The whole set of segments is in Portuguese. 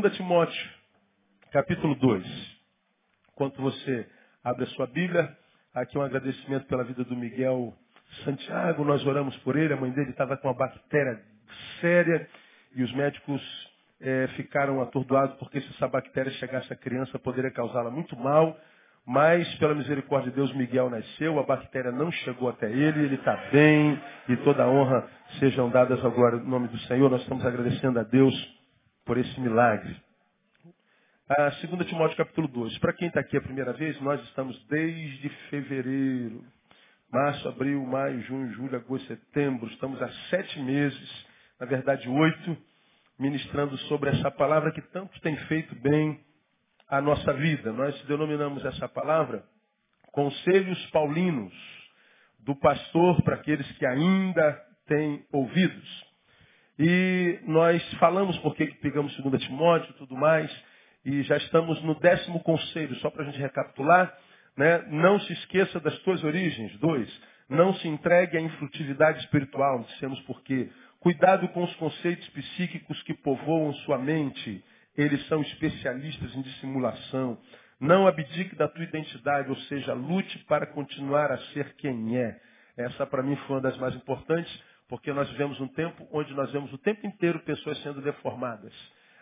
2 Timóteo, capítulo 2. Enquanto você abre a sua Bíblia, aqui um agradecimento pela vida do Miguel Santiago. Nós oramos por ele. A mãe dele estava com uma bactéria séria e os médicos é, ficaram atordoados porque se essa bactéria chegasse à criança poderia causá-la muito mal. Mas, pela misericórdia de Deus, Miguel nasceu, a bactéria não chegou até ele, ele está bem, e toda honra sejam dadas glória do nome do Senhor. Nós estamos agradecendo a Deus por esse milagre. A 2 Timóteo capítulo 2. Para quem está aqui a primeira vez, nós estamos desde fevereiro, março, abril, maio, junho, julho, agosto, setembro. Estamos há sete meses, na verdade oito, ministrando sobre essa palavra que tanto tem feito bem a nossa vida. Nós denominamos essa palavra Conselhos Paulinos, do pastor para aqueles que ainda têm ouvidos. E nós falamos porque que pegamos 2 Timóteo e tudo mais, e já estamos no décimo conselho, só para a gente recapitular. Né? Não se esqueça das tuas origens. Dois, não se entregue à infrutividade espiritual, dissemos porque. Cuidado com os conceitos psíquicos que povoam sua mente eles são especialistas em dissimulação. Não abdique da tua identidade, ou seja, lute para continuar a ser quem é. Essa para mim foi uma das mais importantes, porque nós vivemos um tempo onde nós vemos o tempo inteiro pessoas sendo deformadas.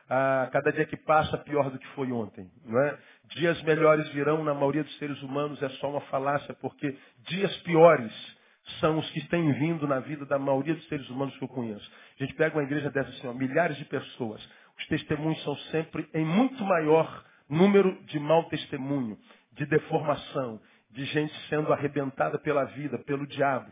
Ah, cada dia que passa, pior do que foi ontem. Não é? Dias melhores virão, na maioria dos seres humanos é só uma falácia, porque dias piores são os que têm vindo na vida da maioria dos seres humanos que eu conheço. A gente pega uma igreja dessa assim, ó, milhares de pessoas. Os testemunhos são sempre em muito maior número de mau testemunho, de deformação, de gente sendo arrebentada pela vida, pelo diabo,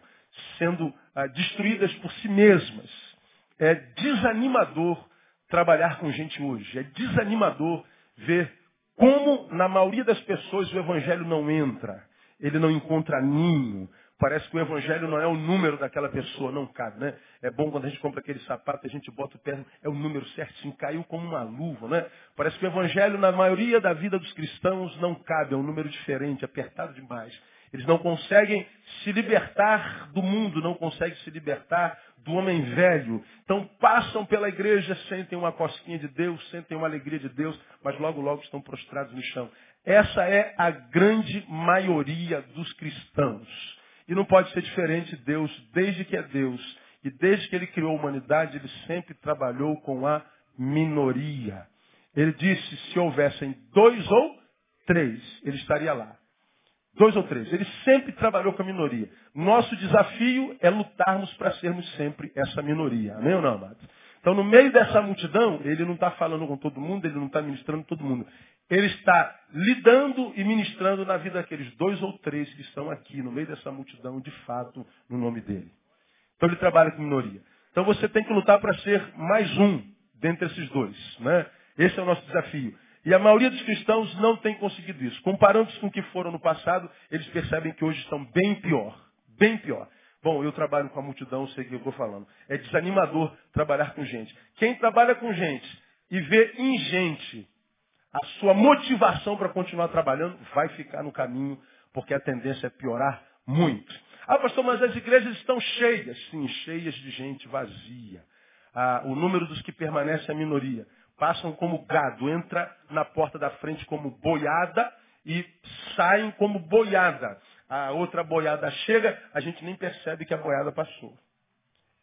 sendo ah, destruídas por si mesmas. É desanimador trabalhar com gente hoje. É desanimador ver como, na maioria das pessoas, o evangelho não entra. Ele não encontra ninho. Parece que o evangelho não é o número daquela pessoa, não cabe, né? É bom quando a gente compra aquele sapato, a gente bota o pé, é o número certinho, caiu como uma luva, né? Parece que o evangelho, na maioria da vida dos cristãos, não cabe, é um número diferente, apertado demais. Eles não conseguem se libertar do mundo, não conseguem se libertar do homem velho. Então passam pela igreja, sentem uma cosquinha de Deus, sentem uma alegria de Deus, mas logo, logo estão prostrados no chão. Essa é a grande maioria dos cristãos. E não pode ser diferente. Deus, desde que é Deus e desde que ele criou a humanidade, ele sempre trabalhou com a minoria. Ele disse, se houvessem dois ou três, ele estaria lá. Dois ou três. Ele sempre trabalhou com a minoria. Nosso desafio é lutarmos para sermos sempre essa minoria. Amém ou não, amados? Então, no meio dessa multidão, ele não está falando com todo mundo, ele não está ministrando todo mundo. Ele está lidando e ministrando na vida daqueles dois ou três que estão aqui, no meio dessa multidão, de fato, no nome dele. Então, ele trabalha com minoria. Então, você tem que lutar para ser mais um dentre esses dois. Né? Esse é o nosso desafio. E a maioria dos cristãos não tem conseguido isso. Comparando-se com o que foram no passado, eles percebem que hoje estão bem pior. Bem pior. Bom, eu trabalho com a multidão, sei o que eu estou falando. É desanimador trabalhar com gente. Quem trabalha com gente e vê em gente a sua motivação para continuar trabalhando, vai ficar no caminho, porque a tendência é piorar muito. Ah, pastor, mas as igrejas estão cheias. Sim, cheias de gente vazia. Ah, o número dos que permanecem é a minoria. Passam como gado, entra na porta da frente como boiada e saem como boiada. A outra boiada chega, a gente nem percebe que a boiada passou.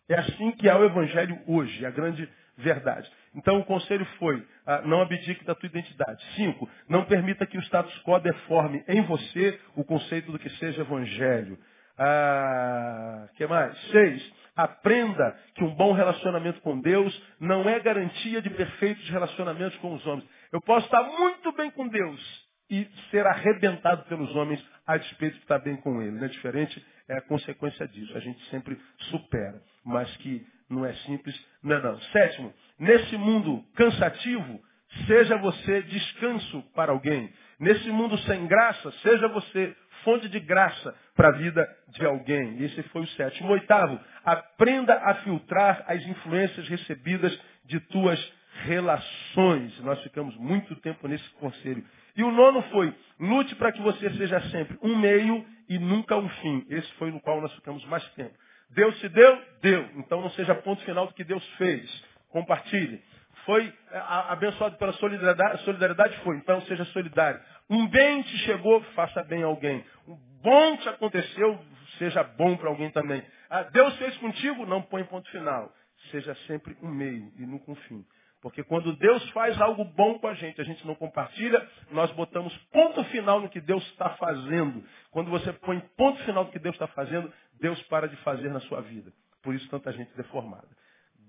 É assim que é o evangelho hoje, a grande verdade. Então o conselho foi, ah, não abdique da tua identidade. Cinco, não permita que o status quo deforme em você o conceito do que seja evangelho. Ah, que mais? Seis, aprenda que um bom relacionamento com Deus não é garantia de perfeitos relacionamentos com os homens. Eu posso estar muito bem com Deus e ser arrebentado pelos homens a despeito de estar bem com Ele. Não é diferente? É a consequência disso. A gente sempre supera. Mas que não é simples. Não, não. Sétimo, nesse mundo cansativo, seja você descanso para alguém. Nesse mundo sem graça, seja você fonte de graça para a vida de alguém. Esse foi o sétimo. Oitavo, aprenda a filtrar as influências recebidas de tuas relações. Nós ficamos muito tempo nesse conselho. E o nono foi, lute para que você seja sempre um meio e nunca um fim. Esse foi no qual nós ficamos mais tempo. Deus se deu? Deu. Então não seja ponto final do que Deus fez. Compartilhe. Foi é, abençoado pela solidariedade, solidariedade? Foi. Então seja solidário. Um bem te chegou, faça bem a alguém. Um bom te aconteceu, seja bom para alguém também. Ah, Deus fez contigo, não põe ponto final. Seja sempre um meio e nunca um fim. Porque quando Deus faz algo bom com a gente, a gente não compartilha, nós botamos ponto final no que Deus está fazendo. Quando você põe ponto final no que Deus está fazendo, Deus para de fazer na sua vida. Por isso tanta gente deformada.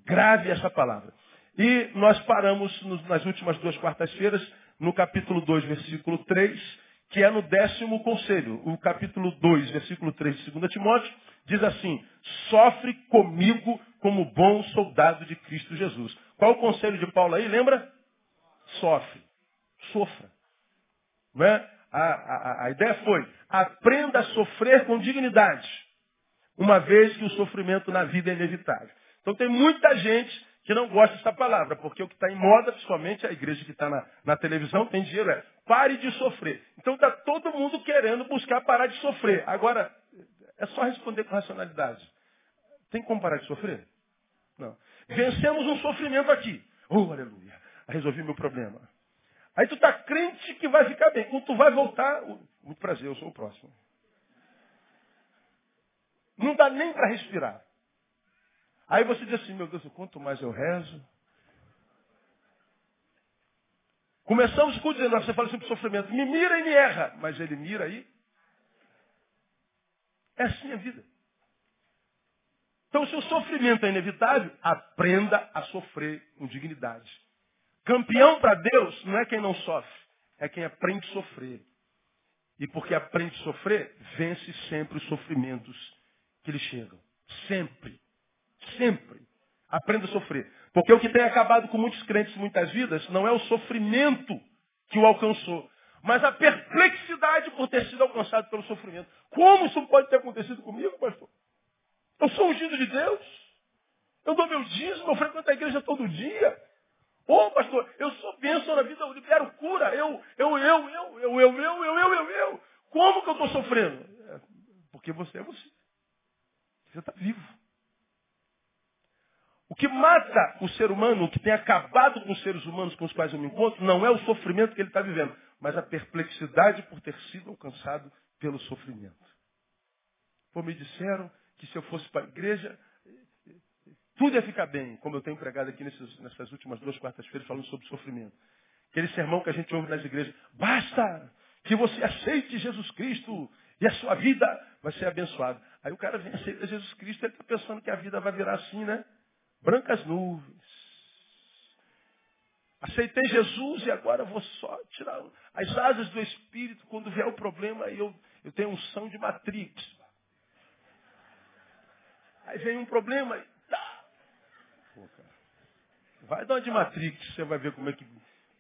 Grave essa palavra. E nós paramos nas últimas duas quartas-feiras, no capítulo 2, versículo 3, que é no décimo conselho. O capítulo 2, versículo 3 de 2 Timóteo, diz assim, sofre comigo como bom soldado de Cristo Jesus. Qual o conselho de Paulo aí? Lembra? Sofre. Sofra. Não é? a, a, a ideia foi, aprenda a sofrer com dignidade, uma vez que o sofrimento na vida é inevitável. Então tem muita gente que não gosta dessa palavra, porque o que está em moda, principalmente a igreja que está na, na, televisão, tem dinheiro, é pare de sofrer. Então está todo mundo querendo buscar parar de sofrer. Agora, é só responder com racionalidade. Tem como parar de sofrer? Não. Vencemos um sofrimento aqui. Oh, aleluia. Resolvi meu problema. Aí tu está crente que vai ficar bem. Quando tu vai voltar, muito prazer, eu sou o próximo. Não dá nem para respirar. Aí você diz assim, meu Deus, quanto mais eu rezo. Começamos com dizendo, você fala sempre sofrimento, me mira e me erra. Mas ele mira aí. É assim a vida. Então, se o sofrimento é inevitável, aprenda a sofrer com dignidade. Campeão para Deus não é quem não sofre, é quem aprende a sofrer. E porque aprende a sofrer, vence sempre os sofrimentos que lhe chegam. Sempre. Sempre. Aprenda a sofrer. Porque o que tem acabado com muitos crentes muitas vidas não é o sofrimento que o alcançou, mas a perplexidade por ter sido alcançado pelo sofrimento. Como isso pode ter acontecido comigo, pastor? Eu sou ungido de Deus. Eu dou meu dízimo, eu frequento a igreja todo dia. Ô, oh, pastor, eu sou bênção na vida, eu libero cura. Eu, eu, eu, eu, eu, eu, eu, eu, eu, eu, eu. Como que eu estou sofrendo? É, porque você é você. Você está vivo. O que mata o ser humano, o que tem acabado com os seres humanos com os quais eu me encontro, não é o sofrimento que ele está vivendo, mas a perplexidade por ter sido alcançado pelo sofrimento. Pô, me disseram que se eu fosse para a igreja, tudo ia ficar bem, como eu tenho pregado aqui nesses, nessas últimas duas quartas-feiras falando sobre sofrimento. Aquele sermão que a gente ouve nas igrejas, basta que você aceite Jesus Cristo e a sua vida vai ser abençoada. Aí o cara vem aceita Jesus Cristo, ele está pensando que a vida vai virar assim, né? Brancas nuvens. Aceitei Jesus e agora vou só tirar as asas do Espírito. Quando vier o problema, eu, eu tenho unção de Matrix. Aí vem um problema. Tá. Pô, vai dar uma de Matrix, você vai ver como é que.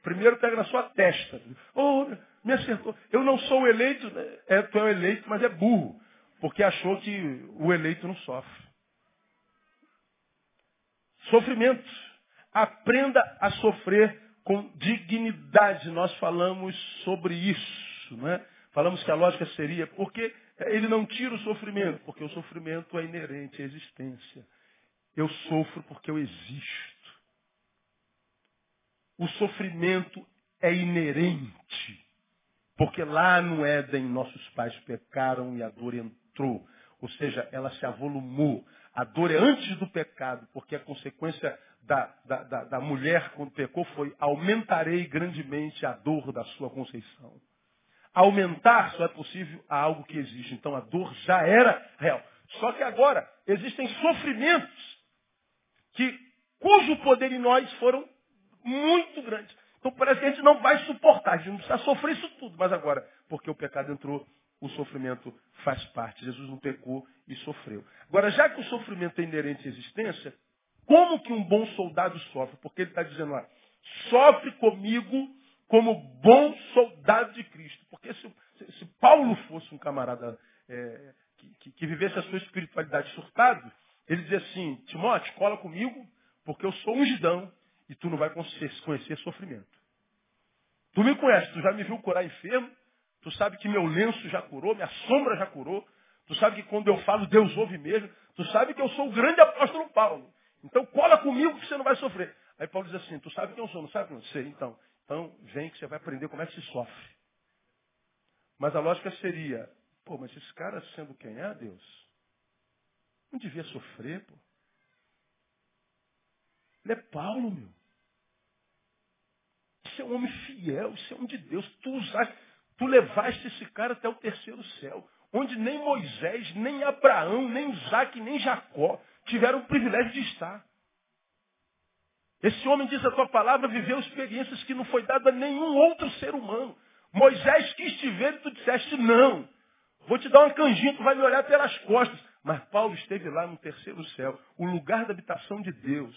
Primeiro pega na sua testa. Oh, me acertou. Eu não sou o eleito. Né? É, tu é o eleito, mas é burro. Porque achou que o eleito não sofre. Sofrimento. Aprenda a sofrer com dignidade. Nós falamos sobre isso. Né? Falamos que a lógica seria, porque ele não tira o sofrimento, porque o sofrimento é inerente à existência. Eu sofro porque eu existo. O sofrimento é inerente. Porque lá no Éden nossos pais pecaram e a dor entrou. Ou seja, ela se avolumou. A dor é antes do pecado, porque a consequência da, da, da, da mulher quando pecou foi aumentarei grandemente a dor da sua conceição. Aumentar só é possível a algo que existe. Então a dor já era real. Só que agora existem sofrimentos que, cujo poder em nós foram muito grandes. Então parece que a gente não vai suportar, a gente não precisa sofrer isso tudo. Mas agora, porque o pecado entrou, o sofrimento faz parte. Jesus não pecou e sofreu. Agora, já que o sofrimento é inerente à existência, como que um bom soldado sofre? Porque ele está dizendo lá, sofre comigo como bom soldado de Cristo. Porque se, se, Paulo fosse um camarada é, que, que, vivesse a sua espiritualidade surtado, ele dizia assim, Timóteo, cola comigo, porque eu sou ungidão e tu não vai conhecer, conhecer sofrimento. Tu me conhece, tu já me viu curar enfermo, tu sabe que meu lenço já curou, minha sombra já curou, tu sabe que quando eu falo, Deus ouve mesmo, tu sabe que eu sou o grande apóstolo Paulo. Então cola comigo que você não vai sofrer. Aí Paulo diz assim, tu sabe quem eu sou, não sabe? Não sei, então. Então, vem que você vai aprender como é que se sofre. Mas a lógica seria, pô, mas esse cara sendo quem é, Deus, não devia sofrer, pô. Ele é Paulo, meu. Você é um homem fiel, você é um de Deus. Tu, usaste, tu levaste esse cara até o terceiro céu, onde nem Moisés, nem Abraão, nem Isaac, nem Jacó tiveram o privilégio de estar. Esse homem, diz a tua palavra, viveu experiências que não foi dada a nenhum outro ser humano. Moisés quis te ver e tu disseste não. Vou te dar uma canjinha, tu vai me olhar pelas costas. Mas Paulo esteve lá no terceiro céu, o lugar da habitação de Deus.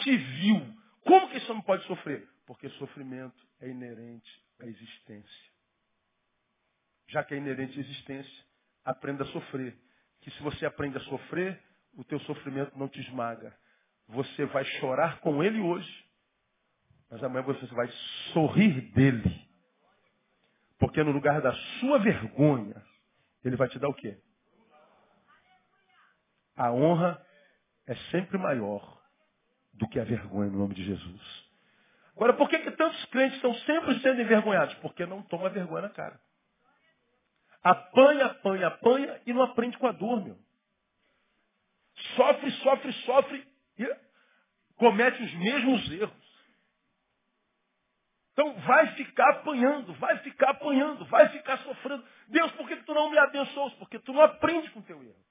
Te viu. Como que isso não pode sofrer? Porque sofrimento é inerente à existência. Já que é inerente à existência, aprenda a sofrer. Que se você aprende a sofrer, o teu sofrimento não te esmaga. Você vai chorar com ele hoje, mas amanhã você vai sorrir dele. Porque no lugar da sua vergonha, ele vai te dar o quê? A honra é sempre maior do que a vergonha no nome de Jesus. Agora, por que, que tantos crentes estão sempre sendo envergonhados? Porque não toma vergonha na cara. Apanha, apanha, apanha e não aprende com a dor, meu. Sofre, sofre, sofre e comete os mesmos erros. Então vai ficar apanhando, vai ficar apanhando, vai ficar sofrendo. Deus, por que, tu não me abençoas? Porque tu não aprende com teu erro.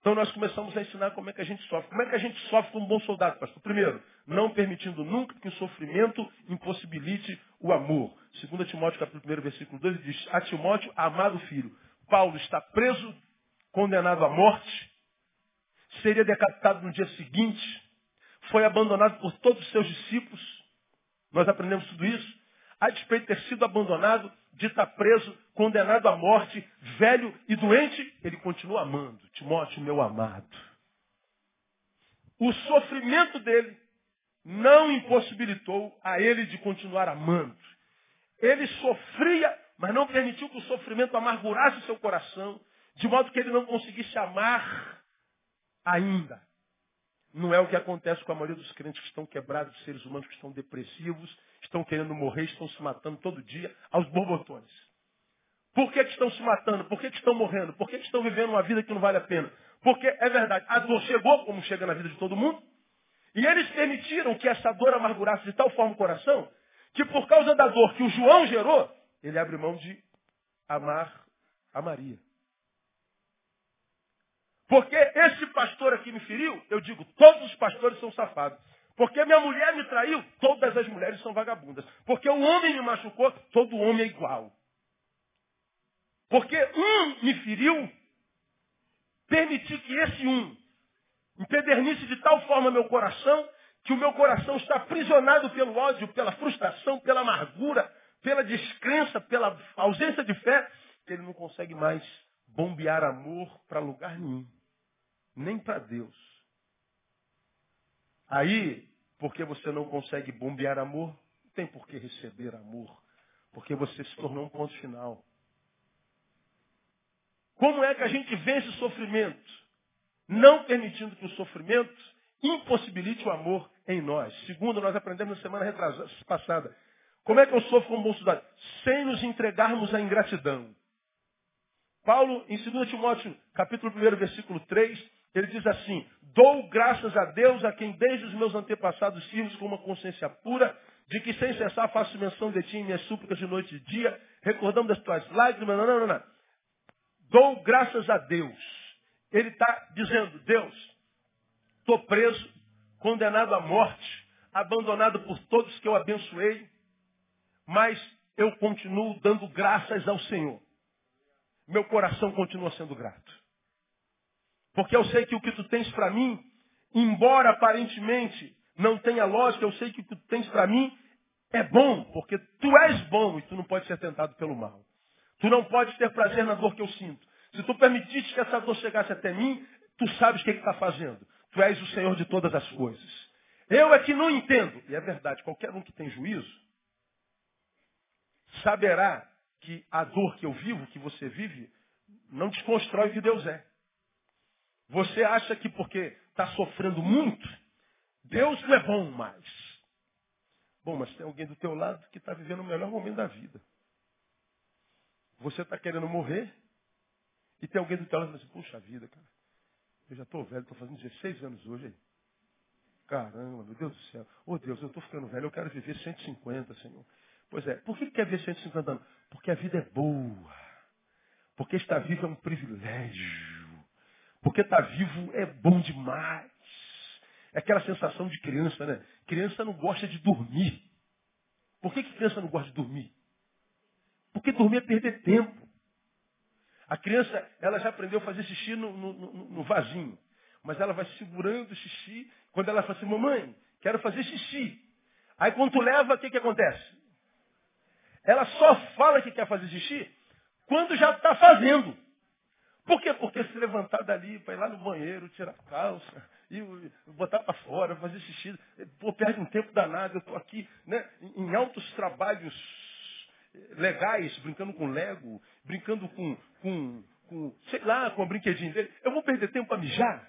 Então nós começamos a ensinar como é que a gente sofre. Como é que a gente sofre como um bom soldado, pastor? Primeiro, não permitindo nunca que o sofrimento impossibilite o amor. 2 Timóteo capítulo 1, versículo 2 diz, a Timóteo, amado filho, Paulo está preso, condenado à morte, seria decapitado no dia seguinte, foi abandonado por todos os seus discípulos. Nós aprendemos tudo isso. A despeito de ter sido abandonado, de estar preso, condenado à morte, velho e doente, ele continua amando. Timóteo, meu amado. O sofrimento dele não impossibilitou a ele de continuar amando. Ele sofria, mas não permitiu que o sofrimento amargurasse seu coração, de modo que ele não conseguisse amar ainda. Não é o que acontece com a maioria dos crentes que estão quebrados, seres humanos que estão depressivos, estão querendo morrer, estão se matando todo dia aos borbotões. Por que, que estão se matando? Por que, que estão morrendo? Por que, que estão vivendo uma vida que não vale a pena? Porque é verdade, a dor chegou, como chega na vida de todo mundo, e eles permitiram que essa dor amargurasse de tal forma o coração, que por causa da dor que o João gerou, ele abre mão de amar a Maria. Porque esse pastor aqui me feriu, eu digo, todos os pastores são safados. Porque minha mulher me traiu, todas as mulheres são vagabundas. Porque o homem me machucou, todo homem é igual. Porque um me feriu, permiti que esse um empedernisse de tal forma meu coração, que o meu coração está aprisionado pelo ódio, pela frustração, pela amargura, pela descrença, pela ausência de fé, que ele não consegue mais bombear amor para lugar nenhum nem para Deus. Aí, porque você não consegue bombear amor, não tem por que receber amor, porque você se tornou um ponto final. Como é que a gente vence o sofrimento? Não permitindo que o sofrimento impossibilite o amor em nós. Segundo, nós aprendemos na semana passada. Como é que eu sofro como bom cidadão? Sem nos entregarmos à ingratidão. Paulo, em 2 Timóteo, capítulo 1, versículo 3, ele diz assim: Dou graças a Deus a quem desde os meus antepassados sirvo com uma consciência pura, de que sem cessar faço menção de ti em minhas súplicas de noite e dia, recordando as tuas lágrimas. Não, não, não, não. Dou graças a Deus. Ele está dizendo: Deus, estou preso, condenado à morte, abandonado por todos que eu abençoei, mas eu continuo dando graças ao Senhor. Meu coração continua sendo grato. Porque eu sei que o que tu tens para mim, embora aparentemente não tenha lógica, eu sei que o que tu tens para mim é bom, porque tu és bom e tu não pode ser tentado pelo mal. Tu não pode ter prazer na dor que eu sinto. Se tu permitiste que essa dor chegasse até mim, tu sabes o que está fazendo. Tu és o Senhor de todas as coisas. Eu é que não entendo. E é verdade, qualquer um que tem juízo saberá que a dor que eu vivo, que você vive, não desconstrói o que Deus é. Você acha que porque está sofrendo muito, Deus não é bom mais. Bom, mas tem alguém do teu lado que está vivendo o melhor momento da vida. Você está querendo morrer e tem alguém do teu lado que diz, puxa vida, cara. Eu já estou velho, estou fazendo 16 anos hoje. Aí. Caramba, meu Deus do céu. Oh Deus, eu estou ficando velho, eu quero viver 150, Senhor. Pois é, por que quer ver 150 anos? Porque a vida é boa. Porque estar vivo é um privilégio. Porque estar vivo é bom demais. É aquela sensação de criança, né? Criança não gosta de dormir. Por que, que criança não gosta de dormir? Porque dormir é perder tempo. A criança, ela já aprendeu a fazer xixi no, no, no, no vasinho. Mas ela vai segurando o xixi. Quando ela fala assim, mamãe, quero fazer xixi. Aí quando tu leva, o que, que acontece? Ela só fala que quer fazer xixi quando já está fazendo. Por quê? Porque se levantar dali para ir lá no banheiro, tirar a calça, e botar para fora, fazer xixi, pô, perde um tempo danado. Eu estou aqui né, em altos trabalhos legais, brincando com Lego, brincando com, com, com sei lá, com o brinquedinho dele. Eu vou perder tempo para mijar?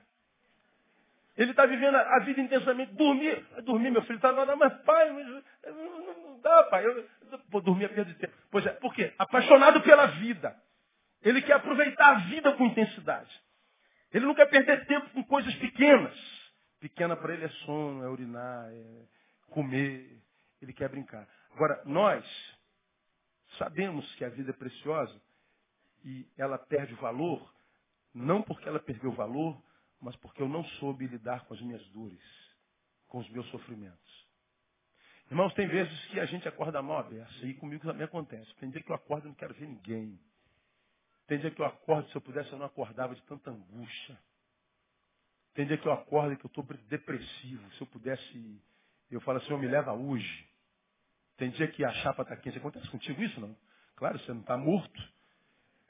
Ele está vivendo a vida intensamente. Dormir, dormir, meu filho, está na hora, mas pai, não, dá, pai. Eu, vou dormir a perda de tempo. Pois é, por quê? Apaixonado pela vida. Ele quer aproveitar a vida com intensidade. Ele não quer perder tempo com coisas pequenas. Pequena para ele é sono, é urinar, é comer. Ele quer brincar. Agora, nós sabemos que a vida é preciosa e ela perde valor, não porque ela perdeu valor, mas porque eu não soube lidar com as minhas dores, com os meus sofrimentos. Irmãos, tem vezes que a gente acorda mal aberto, e comigo também acontece. Tem dia que eu acordo e não quero ver ninguém. Tem dia que eu acordo, se eu pudesse, eu não acordava de tanta angústia. Tem dia que eu acordo que eu estou depressivo. Se eu pudesse, eu falo assim, eu me leva hoje. Tem dia que a chapa está quente. Acontece contigo isso, não? Claro, você não está morto.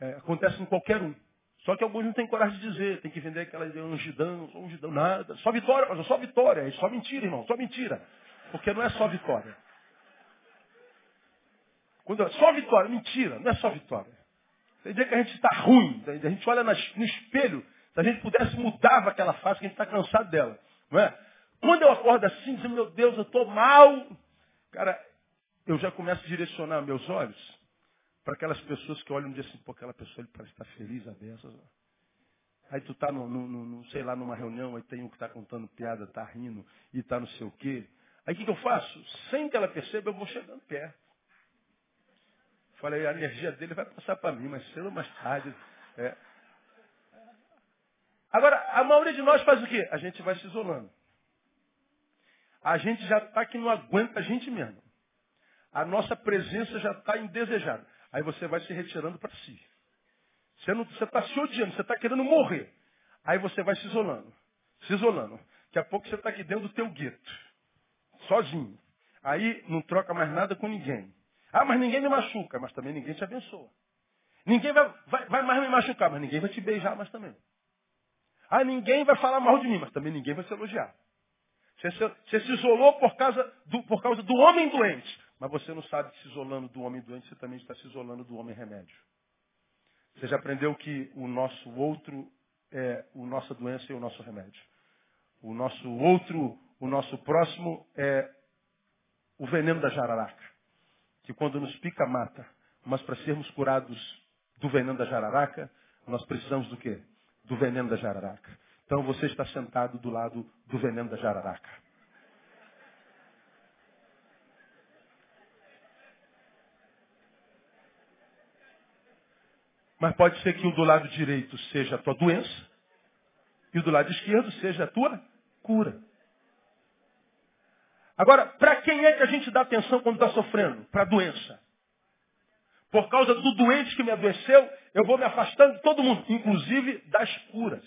É, acontece com qualquer um. Só que alguns não têm coragem de dizer, tem que vender aquela ungidão, só ungidão, nada. Só vitória, mas só vitória. É só mentira, irmão, só mentira. Porque não é só vitória. Quando é só vitória, mentira, não é só vitória. Tem dia que a gente está ruim, a gente olha no espelho, se a gente pudesse mudava aquela face que a gente está cansado dela. Não é? Quando eu acordo assim, dizendo, meu Deus, eu estou mal, cara, eu já começo a direcionar meus olhos para aquelas pessoas que olham e dizem assim, pô, aquela pessoa ele parece estar feliz a dessas. Aí tu está, no, no, no, sei lá, numa reunião, aí tem um que está contando piada, está rindo, e está não sei o quê. Aí o que, que eu faço? Sem que ela perceba, eu vou chegando perto. Falei, a energia dele vai passar para mim, mas cedo ou mais tarde. É. Agora, a maioria de nós faz o quê? A gente vai se isolando. A gente já está que não aguenta a gente mesmo. A nossa presença já está indesejada. Aí você vai se retirando para si. Você está se odiando, você está querendo morrer. Aí você vai se isolando. Se isolando. Daqui a pouco você está aqui dentro do teu gueto. Sozinho. Aí não troca mais nada com ninguém. Ah, mas ninguém me machuca, mas também ninguém te abençoa. Ninguém vai, vai, vai mais me machucar, mas ninguém vai te beijar mais também. Ah, ninguém vai falar mal de mim, mas também ninguém vai se elogiar. Você, você se isolou por causa, do, por causa do homem doente. Mas você não sabe que se isolando do homem doente, você também está se isolando do homem remédio. Você já aprendeu que o nosso outro é o nossa doença e o nosso remédio. O nosso outro, o nosso próximo é o veneno da jararaca que quando nos pica mata, mas para sermos curados do veneno da jararaca, nós precisamos do quê? Do veneno da jararaca. Então você está sentado do lado do veneno da jararaca. Mas pode ser que o do lado direito seja a tua doença e o do lado esquerdo seja a tua cura. Agora, para quem é que a gente dá atenção quando está sofrendo? Para a doença. Por causa do doente que me adoeceu, eu vou me afastando de todo mundo, inclusive das curas.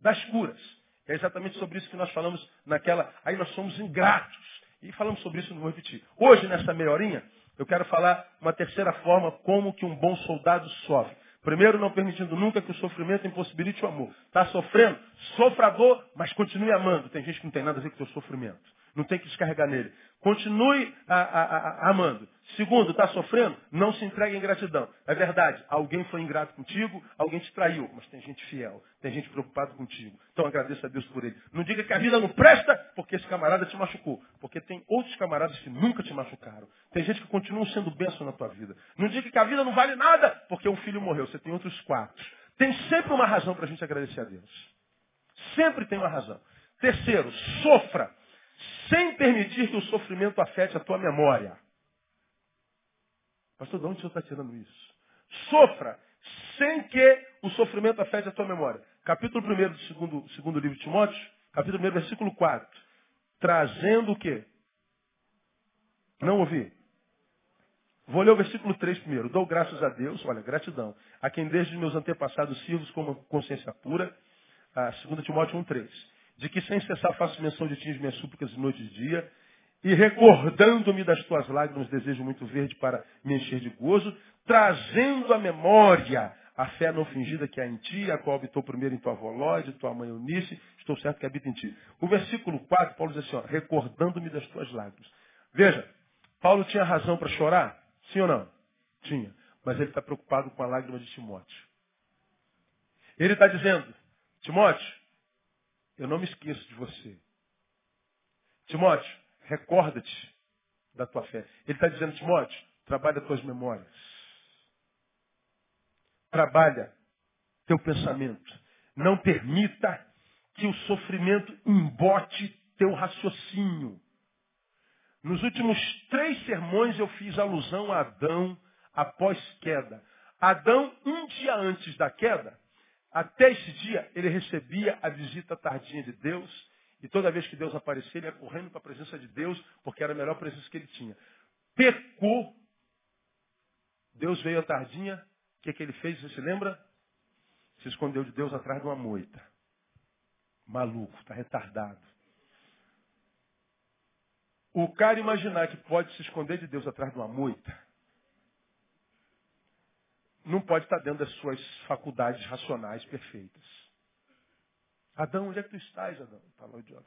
Das curas. É exatamente sobre isso que nós falamos naquela. Aí nós somos ingratos. E falamos sobre isso, não vou repetir. Hoje, nessa meia horinha, eu quero falar uma terceira forma como que um bom soldado sofre. Primeiro, não permitindo nunca que o sofrimento impossibilite o amor. Está sofrendo? Sofra a dor, mas continue amando. Tem gente que não tem nada a ver com o seu sofrimento. Não tem que descarregar nele. Continue a, a, a, amando. Segundo, está sofrendo? Não se entregue em gratidão. É verdade, alguém foi ingrato contigo, alguém te traiu, mas tem gente fiel, tem gente preocupada contigo. Então agradeça a Deus por ele. Não diga que a vida não presta porque esse camarada te machucou. Porque tem outros camaradas que nunca te machucaram. Tem gente que continua sendo bênção na tua vida. Não diga que a vida não vale nada porque um filho morreu. Você tem outros quatro. Tem sempre uma razão para a gente agradecer a Deus. Sempre tem uma razão. Terceiro, sofra sem permitir que o sofrimento afete a tua memória. Pastor, de onde o senhor está tirando isso? Sofra sem que o sofrimento afete a tua memória. Capítulo 1 do segundo, segundo livro de Timóteo, capítulo 1, versículo 4. Trazendo o quê? Não ouvi. Vou ler o versículo 3 primeiro. Dou graças a Deus, olha, gratidão, a quem desde meus antepassados sirvo com consciência pura, a 2 Timóteo 1,3, de que sem cessar faço menção de ti as minhas súplicas de noite e dia, e recordando-me das tuas lágrimas, desejo muito verde para me encher de gozo, trazendo à memória a fé não fingida que há em ti, a qual habitou primeiro em tua avó tua mãe Eunice, estou certo que habita em ti. O versículo 4, Paulo diz assim, recordando-me das tuas lágrimas. Veja, Paulo tinha razão para chorar? Sim ou não? Tinha. Mas ele está preocupado com a lágrima de Timóteo. Ele está dizendo, Timóteo, eu não me esqueço de você. Timóteo, recorda-te da tua fé. Ele está dizendo, Timóteo, trabalha tuas memórias. Trabalha teu pensamento. Não permita que o sofrimento embote teu raciocínio. Nos últimos três sermões eu fiz alusão a Adão após queda. Adão, um dia antes da queda, até esse dia, ele recebia a visita tardinha de Deus, e toda vez que Deus aparecia, ele ia correndo para a presença de Deus, porque era a melhor presença que ele tinha. Pecou, Deus veio à tardinha, o que, que ele fez? Você se lembra? Se escondeu de Deus atrás de uma moita. Maluco, está retardado. O cara imaginar que pode se esconder de Deus atrás de uma moita, não pode estar dentro das suas faculdades racionais perfeitas. Adão, onde é que tu estás, Adão? Está lá o idiota.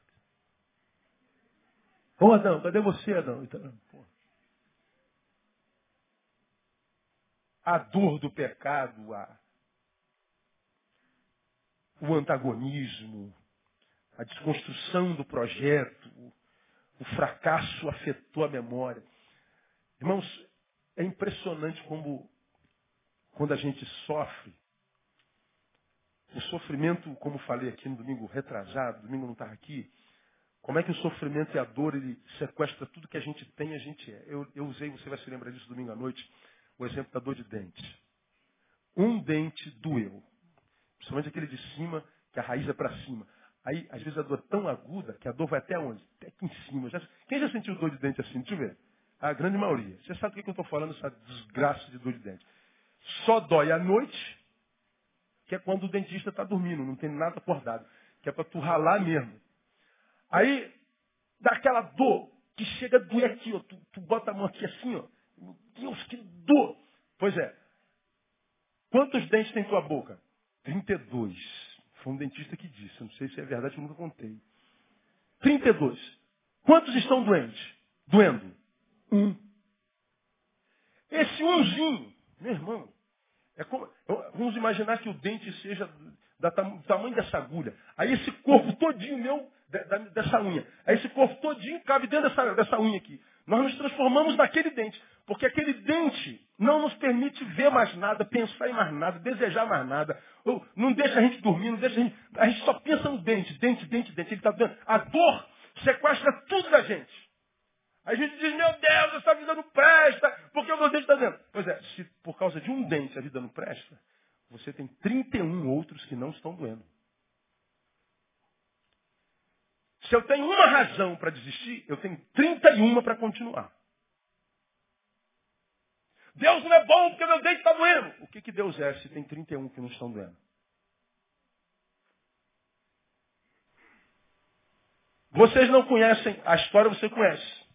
Ô Adão, cadê você, Adão? Então, a dor do pecado, a, o antagonismo, a desconstrução do projeto, o fracasso afetou a memória. Irmãos, é impressionante como quando a gente sofre, o sofrimento, como falei aqui no domingo retrasado, domingo não estava aqui, como é que o sofrimento e a dor, ele sequestra tudo que a gente tem a gente é. Eu, eu usei, você vai se lembrar disso domingo à noite, o exemplo da dor de dente. Um dente doeu. Principalmente aquele de cima, que a raiz é para cima. Aí, às vezes, a dor é tão aguda que a dor vai até onde? Até aqui em cima. Já, quem já sentiu dor de dente assim? Deixa eu ver. A grande maioria. Você sabe do que eu estou falando, essa desgraça de dor de dente. Só dói à noite, que é quando o dentista está dormindo, não tem nada acordado. Que é para tu ralar mesmo. Aí, dá aquela dor que chega a doer aqui, ó. Tu, tu bota a mão aqui assim, ó. Meu Deus, que dor! Pois é. Quantos dentes tem tua boca? 32. Foi um dentista que disse. Não sei se é verdade, eu nunca contei. 32. Quantos estão doentes? Doendo? Um. Esse umzinho, meu irmão, é como, vamos imaginar que o dente seja do tamanho dessa agulha. Aí esse corpo todinho meu, dessa unha. Aí esse corpo todinho cabe dentro dessa, dessa unha aqui. Nós nos transformamos naquele dente. Porque aquele dente não nos permite ver mais nada, pensar em mais nada, desejar mais nada. Não deixa a gente dormir, não deixa a gente. A gente só pensa no dente, dente, dente, dente. Ele tá dando. A dor sequestra tudo da gente. A gente diz, meu Deus, essa vida não presta, porque o meu dente está dentro. Por causa de um dente a vida não presta, você tem 31 outros que não estão doendo. Se eu tenho uma razão para desistir, eu tenho 31 para continuar. Deus não é bom porque meu dente está doendo. O que, que Deus é se tem 31 que não estão doendo? Vocês não conhecem, a história você conhece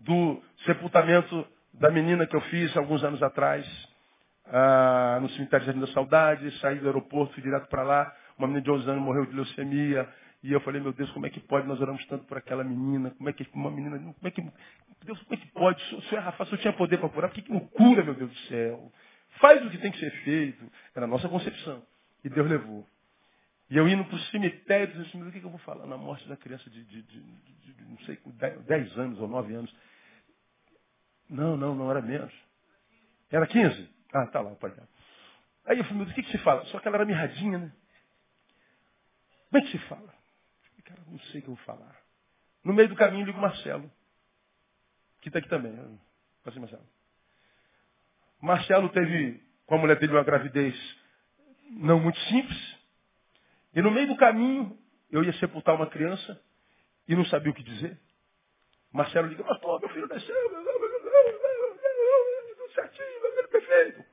do sepultamento da menina que eu fiz alguns anos atrás, ah, no cemitério Jardim da Saudade, saí do aeroporto, fui direto para lá, uma menina de 11 anos morreu de leucemia, E eu falei, meu Deus, como é que pode? Nós oramos tanto por aquela menina. Como é que uma menina, como é que, Deus, como é que pode? Se senhor é Rafa, se eu tinha poder para curar, por que, que não cura, meu Deus do céu? Faz o que tem que ser feito. Era a nossa concepção. E Deus levou. E eu indo para o cemitério, dizendo assim, o que, que eu vou falar na morte da criança de, de, de, de não sei, 10 anos ou 9 anos. Não, não, não era menos. Era 15? Ah, tá lá, dela. Aí eu falei, meu Deus, o que, que se fala? Só que ela era mirradinha, né? Como é que se fala? Cara, não sei o que eu vou falar. No meio do caminho ligo o Marcelo, que está aqui também. Pode Marcelo. Marcelo teve com a mulher dele uma gravidez não muito simples. E no meio do caminho, eu ia sepultar uma criança e não sabia o que dizer. Marcelo liga, pastor, meu filho desceu, tudo certinho, meu filho perfeito.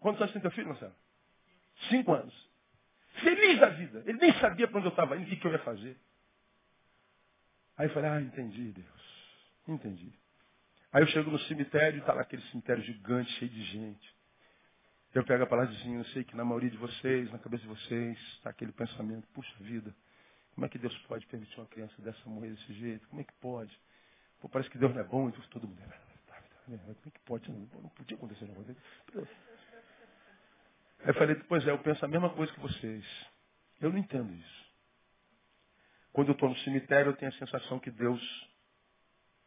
Quantos anos tem teu filho, Marcelo? Cinco anos. Feliz da vida. Ele nem sabia para onde eu estava indo, o que, eu ia fazer. Aí eu falei, ah, entendi, Deus. Entendi. Aí eu chego no cemitério e está lá aquele cemitério gigante, cheio de gente. Eu pego a palavra assim, eu sei que na maioria de vocês, na cabeça de vocês, está aquele pensamento, puxa vida, como é que Deus pode permitir uma criança dessa morrer desse jeito? Como é que pode? Pô, parece que Deus não é bom, então todo mundo é. Como é que pode? Não, não podia acontecer. Aí eu falei, pois é, eu penso a mesma coisa que vocês. Eu não entendo isso. Quando eu estou no cemitério, eu tenho a sensação que Deus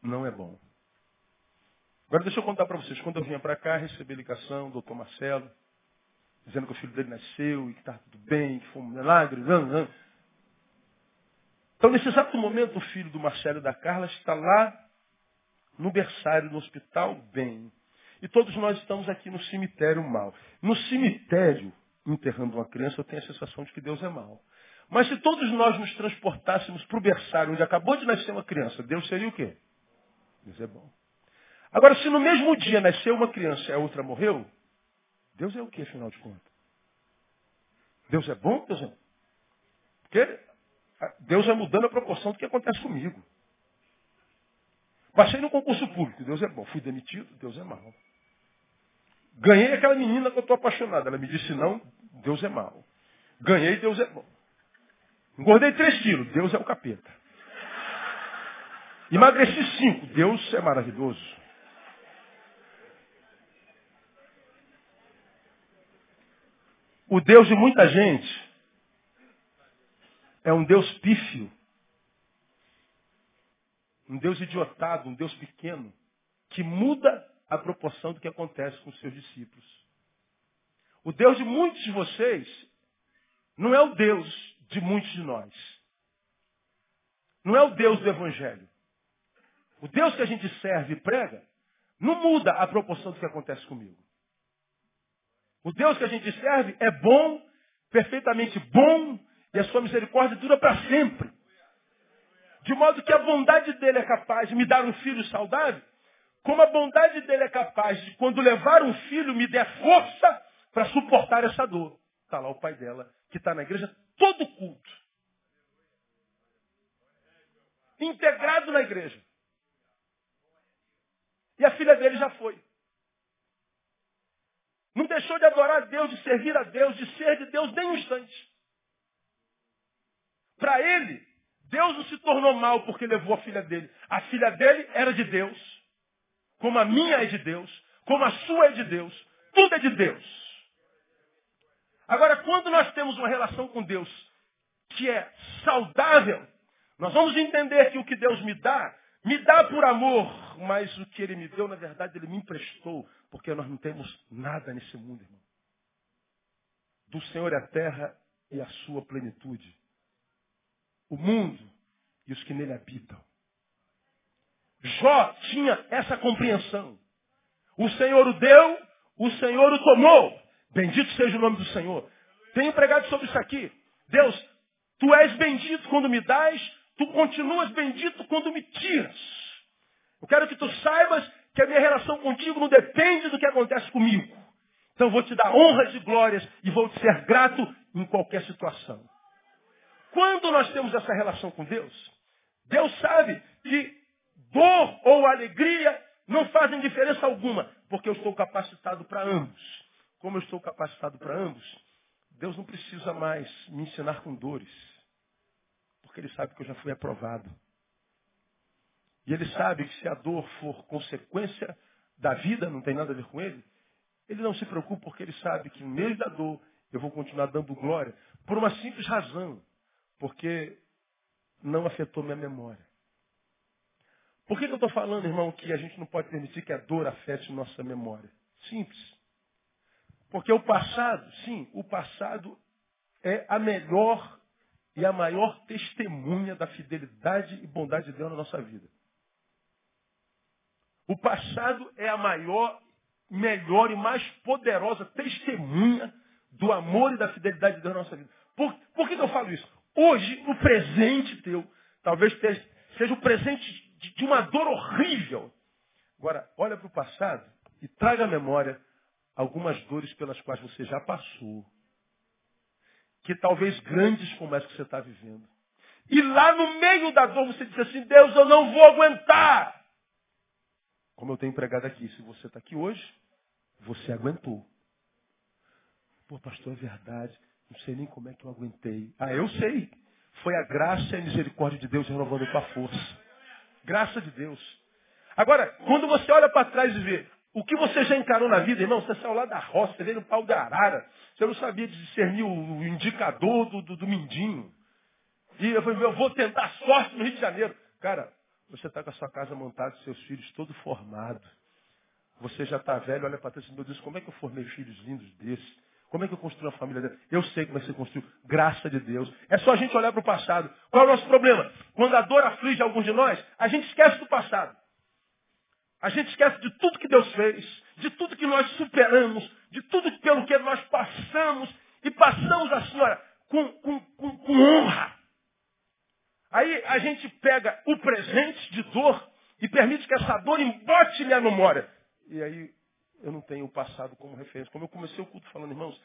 não é bom. Agora deixa eu contar para vocês. Quando eu vinha para cá, recebi ligação do doutor Marcelo, dizendo que o filho dele nasceu e que está tudo bem, que foi um milagre. Não, não. Então, nesse exato momento, o filho do Marcelo e da Carla está lá no berçário, no hospital, bem. E todos nós estamos aqui no cemitério mal. No cemitério, enterrando uma criança, eu tenho a sensação de que Deus é mal. Mas se todos nós nos transportássemos para o berçário onde acabou de nascer uma criança, Deus seria o quê? Deus é bom. Agora, se no mesmo dia nasceu uma criança e a outra morreu, Deus é o quê, afinal de contas? Deus é bom? Deus é... Porque Deus vai mudando a proporção do que acontece comigo. Passei no concurso público, Deus é bom. Fui demitido, Deus é mau. Ganhei aquela menina que eu estou apaixonado. Ela me disse não, Deus é mau. Ganhei, Deus é bom. Engordei três quilos, Deus é o capeta. Emagreci cinco, Deus é maravilhoso. O Deus de muita gente é um Deus pífio. Um Deus idiotado, um Deus pequeno, que muda a proporção do que acontece com os seus discípulos. O Deus de muitos de vocês não é o Deus de muitos de nós. Não é o Deus do Evangelho. O Deus que a gente serve e prega não muda a proporção do que acontece comigo. O Deus que a gente serve é bom, perfeitamente bom, e a sua misericórdia dura para sempre. De modo que a bondade dele é capaz de me dar um filho saudável, como a bondade dele é capaz de, quando levar um filho, me der força para suportar essa dor. Está lá o pai dela, que está na igreja todo culto. Integrado na igreja. E a filha dele já foi. Não deixou de adorar a Deus, de servir a Deus, de ser de Deus nem um instante. Para ele, Deus não se tornou mal porque levou a filha dele. A filha dele era de Deus como a minha é de Deus, como a sua é de Deus, tudo é de Deus. Agora, quando nós temos uma relação com Deus que é saudável, nós vamos entender que o que Deus me dá, me dá por amor, mas o que Ele me deu, na verdade, Ele me emprestou, porque nós não temos nada nesse mundo, irmão. Do Senhor é a terra e a sua plenitude. O mundo e os que nele habitam. Jó tinha essa compreensão. O Senhor o deu, o Senhor o tomou. Bendito seja o nome do Senhor. Tenho pregado sobre isso aqui. Deus, tu és bendito quando me dás, tu continuas bendito quando me tiras. Eu quero que tu saibas que a minha relação contigo não depende do que acontece comigo. Então vou te dar honras e glórias e vou te ser grato em qualquer situação. Quando nós temos essa relação com Deus, Deus sabe que dor ou alegria não fazem diferença alguma, porque eu estou capacitado para ambos. Como eu estou capacitado para ambos, Deus não precisa mais me ensinar com dores. Porque ele sabe que eu já fui aprovado. E ele sabe que se a dor for consequência da vida, não tem nada a ver com ele, ele não se preocupa porque ele sabe que no meio da dor eu vou continuar dando glória por uma simples razão. Porque não afetou minha memória. Por que, que eu estou falando, irmão, que a gente não pode permitir que a dor afete nossa memória? Simples. Porque o passado, sim, o passado é a melhor e a maior testemunha da fidelidade e bondade de Deus na nossa vida. O passado é a maior, melhor e mais poderosa testemunha do amor e da fidelidade de Deus na nossa vida. Por, por que, que eu falo isso? Hoje, no presente teu, talvez seja o presente de, de uma dor horrível. Agora, olha para o passado e traga à memória algumas dores pelas quais você já passou. Que talvez grandes como essa que você está vivendo. E lá no meio da dor você diz assim, Deus, eu não vou aguentar. Como eu tenho pregado aqui, se você está aqui hoje, você aguentou. Pô, pastor, é verdade. Não sei nem como é que eu aguentei. Ah, eu sei. Foi a graça e a misericórdia de Deus renovando a força. Graça de Deus. Agora, quando você olha para trás e vê o que você já encarou na vida, irmão, você saiu lá da roça, você veio no pau da arara. Você não sabia discernir o indicador do, do, do mindinho. E eu falei, eu vou tentar sorte no Rio de Janeiro. Cara, você está com a sua casa montada, seus filhos todo formado. Você já está velho, olha para trás e diz, meu Deus, como é que eu formei filhos lindos desses? Como é que eu construí uma família dessa? Eu sei como é que você construiu. Graça de Deus. É só a gente olhar para o passado. Qual é o nosso problema? Quando a dor aflige alguns de nós, a gente esquece do passado. A gente esquece de tudo que Deus fez, de tudo que nós superamos, de tudo pelo que nós passamos, e passamos assim, olha, com, com, com, com honra. Aí a gente pega o presente de dor e permite que essa dor embote minha memória. E aí eu não tenho o passado como referência. Como eu comecei o culto falando, irmãos,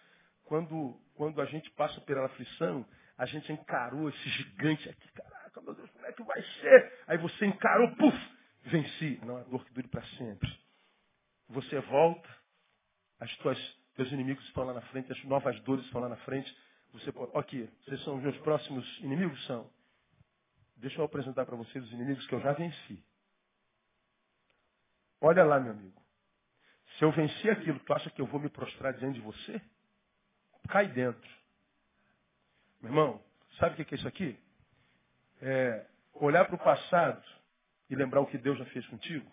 quando, quando a gente passa pela aflição, a gente encarou esse gigante aqui. Caraca, meu Deus, como é que vai ser? Aí você encarou, puf, venci. Não, é dor que dure para sempre. Você volta, as tuas, teus inimigos estão lá na frente, as novas dores estão lá na frente. Você pode, ok, vocês são os meus próximos inimigos? São. Deixa eu apresentar para vocês os inimigos que eu já venci. Olha lá, meu amigo. Se eu venci aquilo, tu acha que eu vou me prostrar diante de você? Cai dentro. Meu irmão, sabe o que é isso aqui? É olhar para o passado e lembrar o que Deus já fez contigo.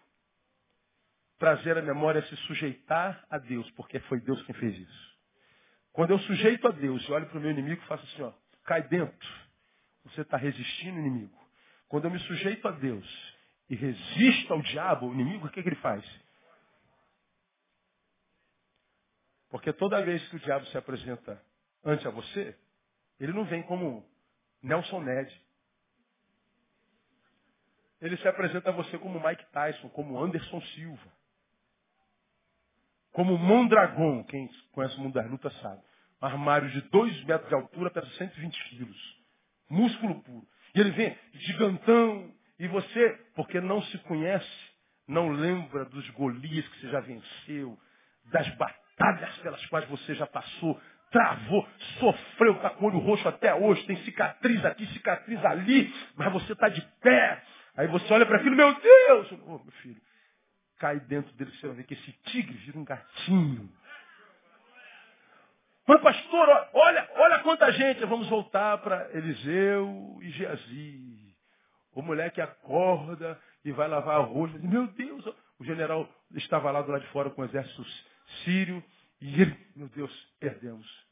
Trazer a memória se sujeitar a Deus, porque foi Deus quem fez isso. Quando eu sujeito a Deus e olho para o meu inimigo e faço assim, ó, cai dentro. Você está resistindo inimigo. Quando eu me sujeito a Deus e resisto ao diabo, o inimigo, o que, que ele faz? Porque toda vez que o diabo se apresenta ante a você, ele não vem como Nelson Ned. Ele se apresenta a você como Mike Tyson, como Anderson Silva. Como Mondragon, quem conhece o mundo das lutas sabe. Um armário de 2 metros de altura, pesa 120 quilos. Músculo puro. E ele vem gigantão. E você, porque não se conhece, não lembra dos Golias que você já venceu, das batalhas pelas quais você já passou, travou, sofreu, está com o olho roxo até hoje, tem cicatriz aqui, cicatriz ali, mas você está de pé. Aí você olha para aquilo, meu Deus! Oh, meu filho, cai dentro dele, você vai ver que esse tigre vira um gatinho. Mas pastor, olha, olha quanta gente. Vamos voltar para Eliseu e Geazi. O mulher que acorda e vai lavar arroz. Meu Deus, o general estava lá do lado de fora com o exército sírio. E ele, meu Deus, perdemos.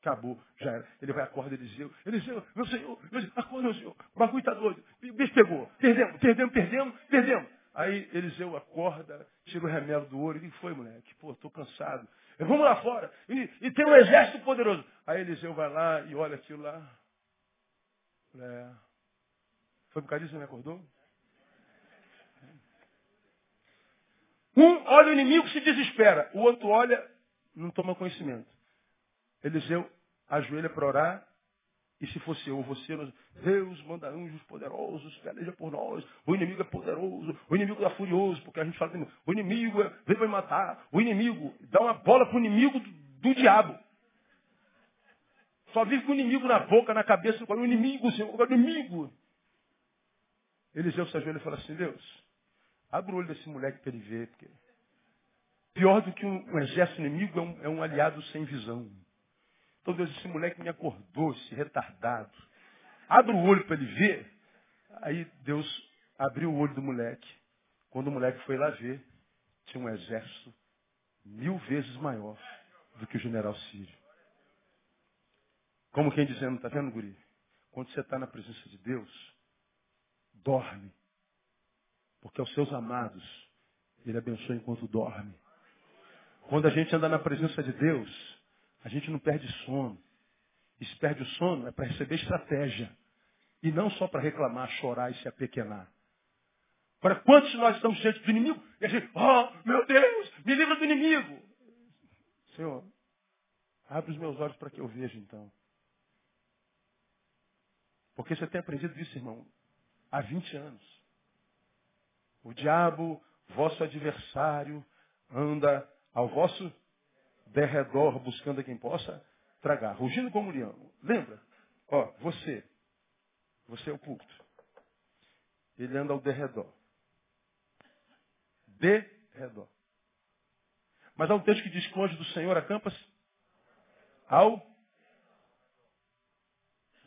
Acabou, já era. Ele vai acordar Eliseu. Eliseu, meu senhor, meu senhor acorda, meu senhor. O bagulho está doido. O bicho pegou. Perdemos, perdemos, perdemos, perdemos. Aí Eliseu acorda, tira o remelo do olho. Que foi, moleque? Pô, estou cansado. Vamos lá fora. E, e, tem um exército poderoso. Aí Eliseu vai lá e olha aquilo lá. É. Foi por causa disso que me acordou? Um olha o inimigo se desespera. O outro olha, não toma conhecimento. Eliseu ajoelha para orar e se fosse eu ou você, nós, Deus manda anjos poderosos, peleja por nós. O inimigo é poderoso, o inimigo está furioso, porque a gente fala, o inimigo é, vem para matar. O inimigo, dá uma bola para o inimigo do, do diabo. Só vive com o inimigo na boca, na cabeça, o inimigo, Senhor, o inimigo. Eliseu se ajoelha e fala assim, Deus, abre o olho desse moleque para ele ver. Porque pior do que um, um exército inimigo é um, é um aliado sem visão. Então Deus, esse moleque me acordou, esse retardado. Abre o olho para ele ver. Aí Deus abriu o olho do moleque. Quando o moleque foi lá ver, tinha um exército mil vezes maior do que o general sírio. Como quem dizendo, está vendo, guri? Quando você está na presença de Deus, dorme. Porque aos seus amados, Ele abençoa enquanto dorme. Quando a gente anda na presença de Deus, a gente não perde sono. E se perde o sono é para receber estratégia. E não só para reclamar, chorar e se apequenar. Para quantos nós estamos cheios do inimigo? E a gente, oh, meu Deus, me livra do inimigo. Senhor, abre os meus olhos para que eu veja então. Porque você tem aprendido isso, irmão, há 20 anos. O diabo, vosso adversário, anda ao vosso derredor buscando a quem possa tragar. Rugindo como leão. Lembra? Ó, você. Você é o púlpito. Ele anda ao derredor de redor. Mas há um texto que diz que o anjo do Senhor acampa-se ao.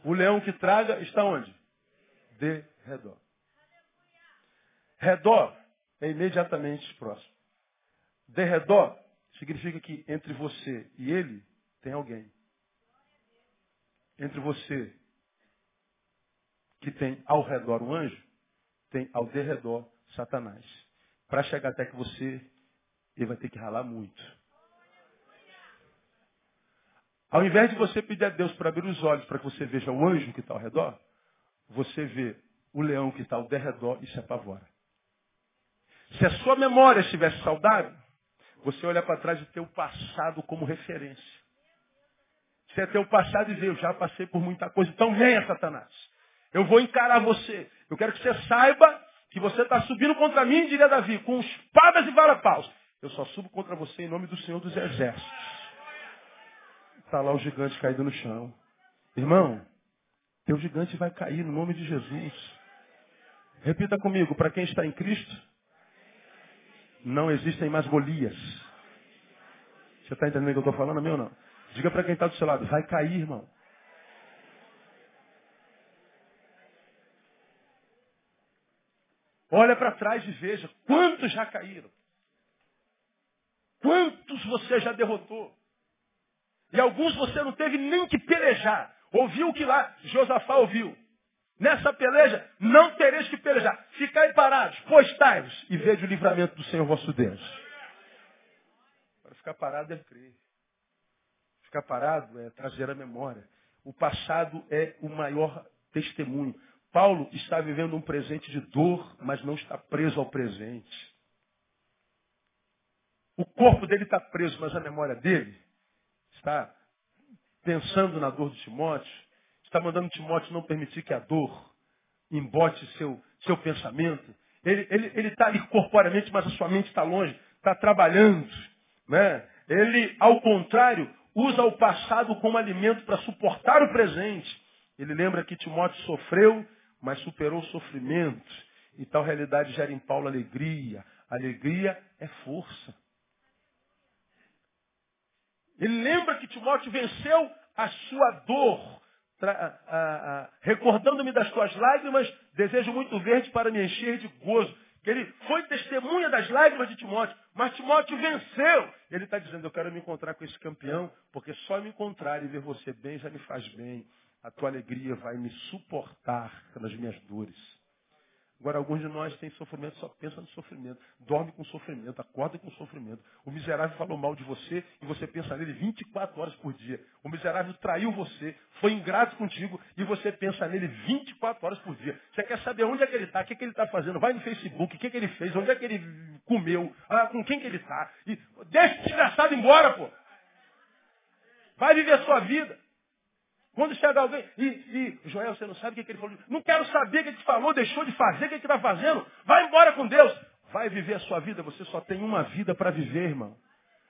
O leão que traga está onde? De redor. Redor é imediatamente próximo. De redor significa que entre você e ele tem alguém. Entre você que tem ao redor um anjo, tem ao derredor Satanás. Para chegar até que você, ele vai ter que ralar muito. Ao invés de você pedir a Deus para abrir os olhos para que você veja o anjo que está ao redor, você vê o leão que está ao derredor e se apavora. Se a sua memória estivesse saudável, você olha para trás e tem o passado como referência. Você tem o passado e vê, eu já passei por muita coisa, então venha, Satanás. Eu vou encarar você. Eu quero que você saiba que você está subindo contra mim, diria Davi, com espadas e varapaus. Eu só subo contra você em nome do Senhor dos Exércitos. Está lá o gigante caído no chão. Irmão, teu gigante vai cair no nome de Jesus. Repita comigo, para quem está em Cristo, não existem mais Golias. Você está entendendo o que eu estou falando, meu ou não? Diga para quem está do seu lado, vai cair, irmão. Olha para trás e veja quantos já caíram. Quantos você já derrotou. E alguns você não teve nem que pelejar. Ouviu o que lá Josafá ouviu. Nessa peleja não tereis que pelejar. Ficai parados, postai-vos e veja o livramento do Senhor vosso Deus. Para ficar parado é crer. Ficar parado é trazer a memória. O passado é o maior testemunho. Paulo está vivendo um presente de dor, mas não está preso ao presente. O corpo dele está preso, mas a memória dele está pensando na dor de Timóteo, está mandando Timóteo não permitir que a dor embote seu, seu pensamento. Ele está ali corporeamente, mas a sua mente está longe, está trabalhando. Né? Ele, ao contrário, usa o passado como alimento para suportar o presente. Ele lembra que Timóteo sofreu mas superou o sofrimento. E tal realidade gera em Paulo alegria. Alegria é força. Ele lembra que Timóteo venceu a sua dor. Recordando-me das tuas lágrimas, desejo muito verde para me encher de gozo. Que ele foi testemunha das lágrimas de Timóteo, mas Timóteo venceu. Ele está dizendo, eu quero me encontrar com esse campeão, porque só me encontrar e ver você bem já me faz bem a tua alegria vai me suportar pelas minhas dores. Agora, alguns de nós têm sofrimento, só pensa no sofrimento. Dorme com sofrimento, acorda com sofrimento. O miserável falou mal de você e você pensa nele 24 horas por dia. O miserável traiu você, foi ingrato contigo e você pensa nele 24 horas por dia. Você quer saber onde é que ele está, o que, é que ele está fazendo? Vai no Facebook, o que, é que ele fez, onde é que ele comeu, ah, com quem que ele está. E deixa esse desgraçado embora, pô. Vai viver a sua vida. Quando chega alguém, e, e Joel, você não sabe o que, que ele falou? Não quero saber o que ele falou, deixou de fazer, o que ele está fazendo. Vai embora com Deus. Vai viver a sua vida, você só tem uma vida para viver, irmão.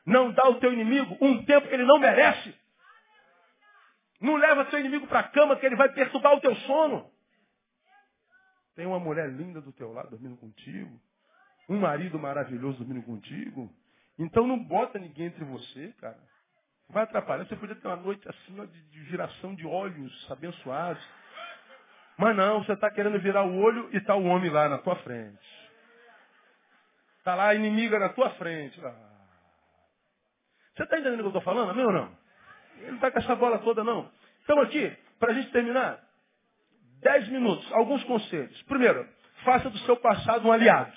Não dá ao teu inimigo um tempo que ele não merece. Não leva seu inimigo para a cama, que ele vai perturbar o teu sono. Tem uma mulher linda do teu lado dormindo contigo. Um marido maravilhoso dormindo contigo. Então não bota ninguém entre você, cara. Vai atrapalhar. Você podia ter uma noite assim, ó, de, de giração de olhos abençoados. Mas não, você está querendo virar o olho e está o homem lá na tua frente. Está lá a inimiga na tua frente. Ah. Você está entendendo o que eu estou falando, meu ou não? Ele não está com essa bola toda, não. Então aqui, para a gente terminar, dez minutos, alguns conselhos. Primeiro, faça do seu passado um aliado.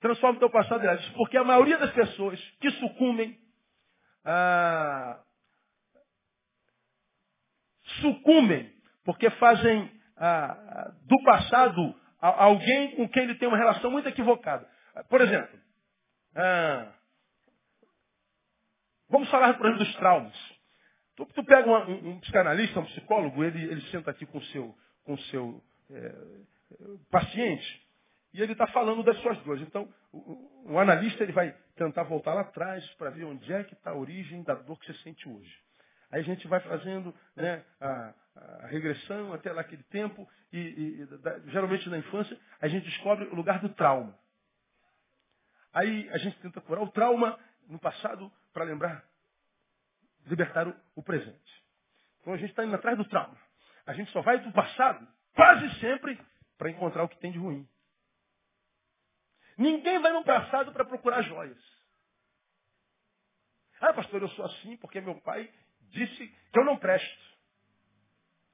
Transforme o teu passado em aliado. Porque a maioria das pessoas que sucumbem, ah, sucumbem, porque fazem ah, do passado alguém com quem ele tem uma relação muito equivocada. Por exemplo, ah, Vamos falar, por exemplo, dos traumas. Tu, tu pega uma, um, um, psicanalista, um psicólogo, ele, ele senta aqui com o seu, com seu é, paciente e ele está falando das suas dores. Então, o, o, analista ele vai tentar voltar lá atrás para ver onde é que está a origem da dor que você sente hoje. Aí a gente vai fazendo né, a, a, regressão até lá aquele tempo, e, e da, geralmente na infância, a gente descobre o lugar do trauma. Aí a gente tenta curar o trauma no passado para lembrar, libertar o, o presente. Então a gente está indo atrás do trauma. A gente só vai do passado, quase sempre, para encontrar o que tem de ruim. Ninguém vai no passado para procurar joias. Ah, pastor, eu sou assim porque meu pai disse que eu não presto.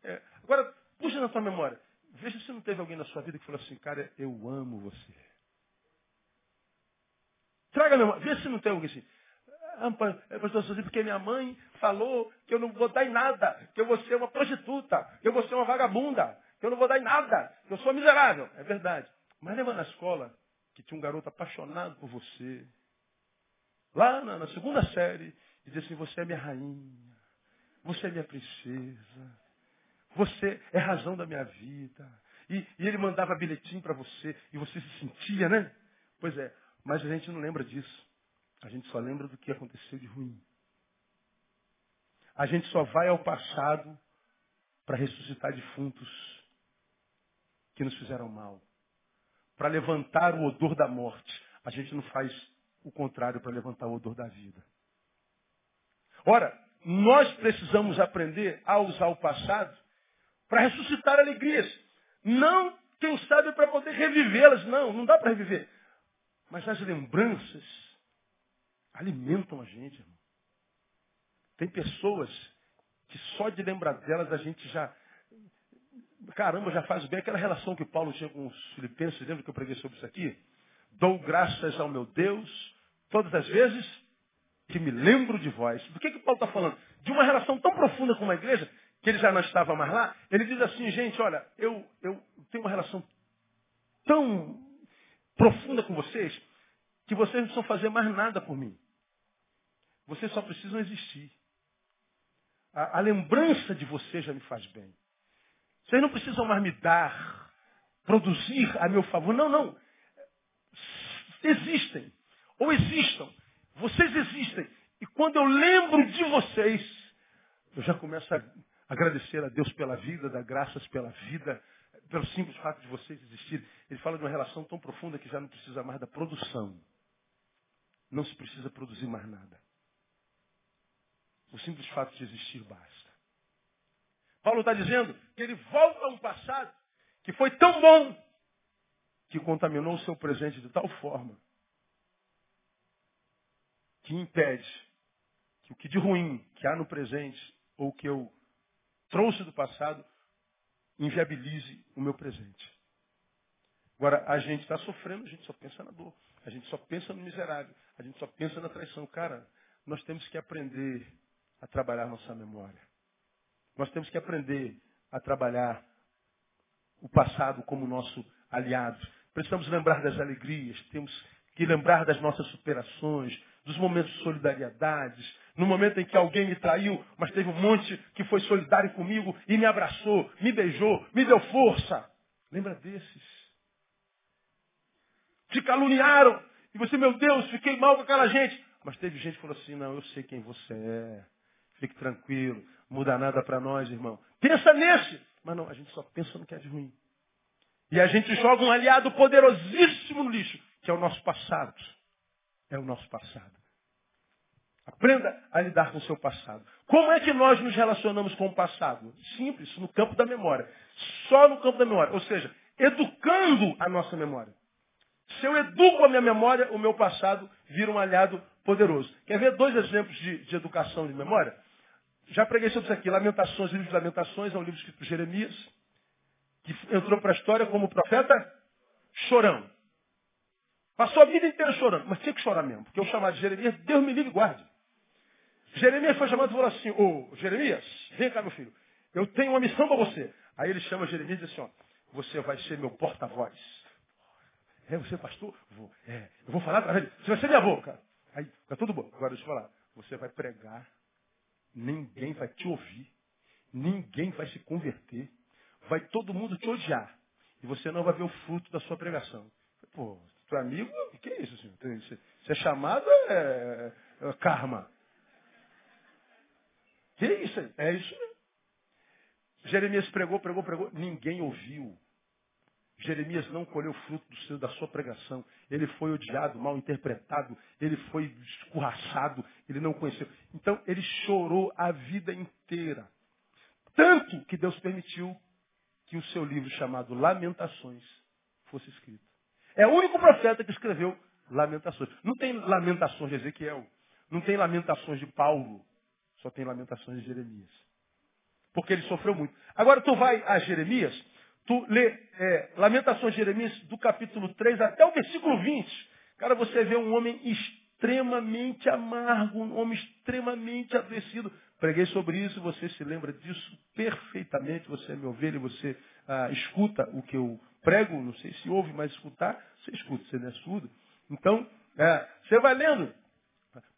É. Agora, puxa na tua memória. Veja se não teve alguém na sua vida que falou assim, cara, eu amo você. Traga a memória. Veja se não tem alguém assim. Ah, pastor Suzy, porque minha mãe falou que eu não vou dar em nada, que eu vou ser uma prostituta, que eu vou ser uma vagabunda, que eu não vou dar em nada, que eu sou miserável. É verdade. Mas lembra na escola que tinha um garoto apaixonado por você. Lá na, na segunda série, e dizia assim, você é minha rainha, você é minha princesa, você é razão da minha vida. E, e ele mandava bilhetinho para você, e você se sentia, né? Pois é, mas a gente não lembra disso. A gente só lembra do que aconteceu de ruim. A gente só vai ao passado para ressuscitar defuntos que nos fizeram mal. Para levantar o odor da morte. A gente não faz o contrário para levantar o odor da vida. Ora, nós precisamos aprender a usar o passado para ressuscitar alegrias. Não, quem sabe, para poder revivê-las. Não, não dá para reviver. Mas as lembranças alimentam a gente, irmão. Tem pessoas que só de lembrar delas a gente já. Caramba, já faz bem aquela relação que Paulo tinha com os filipenses, lembra que eu preguei sobre isso aqui? Dou graças ao meu Deus todas as vezes que me lembro de vós. Do que, que Paulo está falando? De uma relação tão profunda com uma igreja, que ele já não estava mais lá. Ele diz assim, gente, olha, eu, eu tenho uma relação tão profunda com vocês, que vocês não precisam fazer mais nada por mim. Vocês só precisam existir. A, a lembrança de vocês já me faz bem. Vocês não precisam mais me dar, produzir a meu favor. Não, não. Existem. Ou existam. Vocês existem. E quando eu lembro de vocês, eu já começo a agradecer a Deus pela vida, dar graças pela vida, pelo simples fato de vocês existirem. Ele fala de uma relação tão profunda que já não precisa mais da produção. Não se precisa produzir mais nada. O simples fato de existir basta. Paulo está dizendo que ele volta a um passado que foi tão bom que contaminou o seu presente de tal forma que impede que o que de ruim que há no presente ou que eu trouxe do passado inviabilize o meu presente. Agora, a gente está sofrendo, a gente só pensa na dor. A gente só pensa no miserável. A gente só pensa na traição. Cara, nós temos que aprender a trabalhar nossa memória. Nós temos que aprender a trabalhar o passado como nosso aliado. Precisamos lembrar das alegrias, temos que lembrar das nossas superações, dos momentos de solidariedades, no momento em que alguém me traiu, mas teve um monte que foi solidário comigo e me abraçou, me beijou, me deu força. Lembra desses? Te caluniaram. E você, meu Deus, fiquei mal com aquela gente. Mas teve gente que falou assim, não, eu sei quem você é. Fique tranquilo. Muda nada para nós, irmão. Pensa nesse. Mas não, a gente só pensa no que é de ruim. E a gente joga um aliado poderosíssimo no lixo, que é o nosso passado. É o nosso passado. Aprenda a lidar com o seu passado. Como é que nós nos relacionamos com o passado? Simples, no campo da memória. Só no campo da memória. Ou seja, educando a nossa memória. Se eu educo a minha memória, o meu passado vira um aliado poderoso. Quer ver dois exemplos de, de educação de memória? Já preguei sobre isso aqui. Lamentações, livro de Lamentações, é um livro escrito por Jeremias, que entrou para a história como profeta chorão. Passou a vida inteira chorando, mas tinha que chorar mesmo, porque eu chamar de Jeremias, Deus me livre e guarde. Jeremias foi chamado e falou assim, ô Jeremias, vem cá meu filho, eu tenho uma missão para você. Aí ele chama Jeremias e diz assim, ó, você vai ser meu porta-voz. É, você é pastor? Vou. É, eu vou falar ele, você vai ser minha boca. Aí, tá tudo bom. Agora deixa eu falar. Você vai pregar, ninguém vai te ouvir, ninguém vai se converter, vai todo mundo te odiar. E você não vai ver o fruto da sua pregação. Pô, é amigo? O que é isso, senhor? Você é chamado é, é, é karma. Que é isso? É isso mesmo. Jeremias pregou, pregou, pregou. Ninguém ouviu. Jeremias não colheu fruto do seu, da sua pregação. Ele foi odiado, mal interpretado, ele foi escorraçado, ele não conheceu. Então ele chorou a vida inteira. Tanto que Deus permitiu que o seu livro chamado Lamentações fosse escrito. É o único profeta que escreveu Lamentações. Não tem Lamentações de Ezequiel, não tem Lamentações de Paulo, só tem Lamentações de Jeremias. Porque ele sofreu muito. Agora tu vai a Jeremias, tu lê é, Lamentações de Jeremias do capítulo 3 até o versículo 20. Cara, você vê um homem extremamente amargo, um homem extremamente adoecido. Preguei sobre isso, você se lembra disso perfeitamente. Você é meu ovelha, você ah, escuta o que eu prego. Não sei se ouve, mas escutar, você escuta, você não é surdo. Então, é, você vai lendo.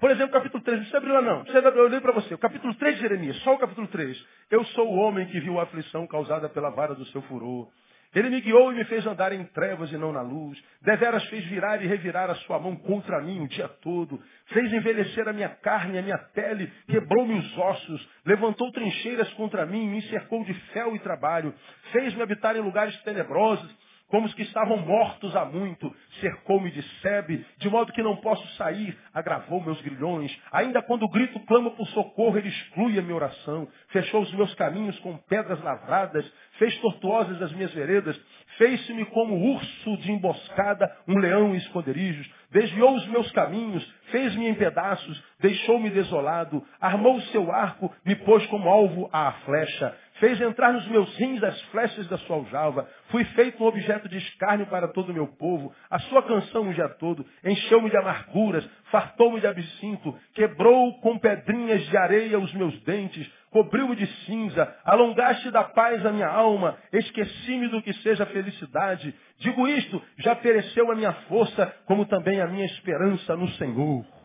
Por exemplo, capítulo 3, não precisa abrir lá não. Eu leio para você. O capítulo 3 de Jeremias, só o capítulo 3. Eu sou o homem que viu a aflição causada pela vara do seu furor. Ele me guiou e me fez andar em trevas e não na luz. Deveras fez virar e revirar a sua mão contra mim o dia todo. Fez envelhecer a minha carne, a minha pele, quebrou-me os ossos, levantou trincheiras contra mim, me cercou de fel e trabalho. Fez-me habitar em lugares tenebrosos como os que estavam mortos há muito, cercou-me de sebe, de modo que não posso sair, agravou meus grilhões. Ainda quando o grito clama por socorro, ele exclui a minha oração. Fechou os meus caminhos com pedras lavradas, fez tortuosas as minhas veredas, fez-me como urso de emboscada, um leão em esconderijos, desviou os meus caminhos, fez-me em pedaços, deixou-me desolado, armou o seu arco, me pôs como alvo à flecha, fez entrar nos meus rins as flechas da sua aljava, fui feito um objeto de escárnio para todo o meu povo, a sua canção o dia todo, encheu-me de amarguras, fartou-me de absinto, quebrou com pedrinhas de areia os meus dentes, cobriu-me de cinza, alongaste da paz a minha alma, esqueci-me do que seja felicidade. Digo isto, já pereceu a minha força, como também a minha esperança no Senhor.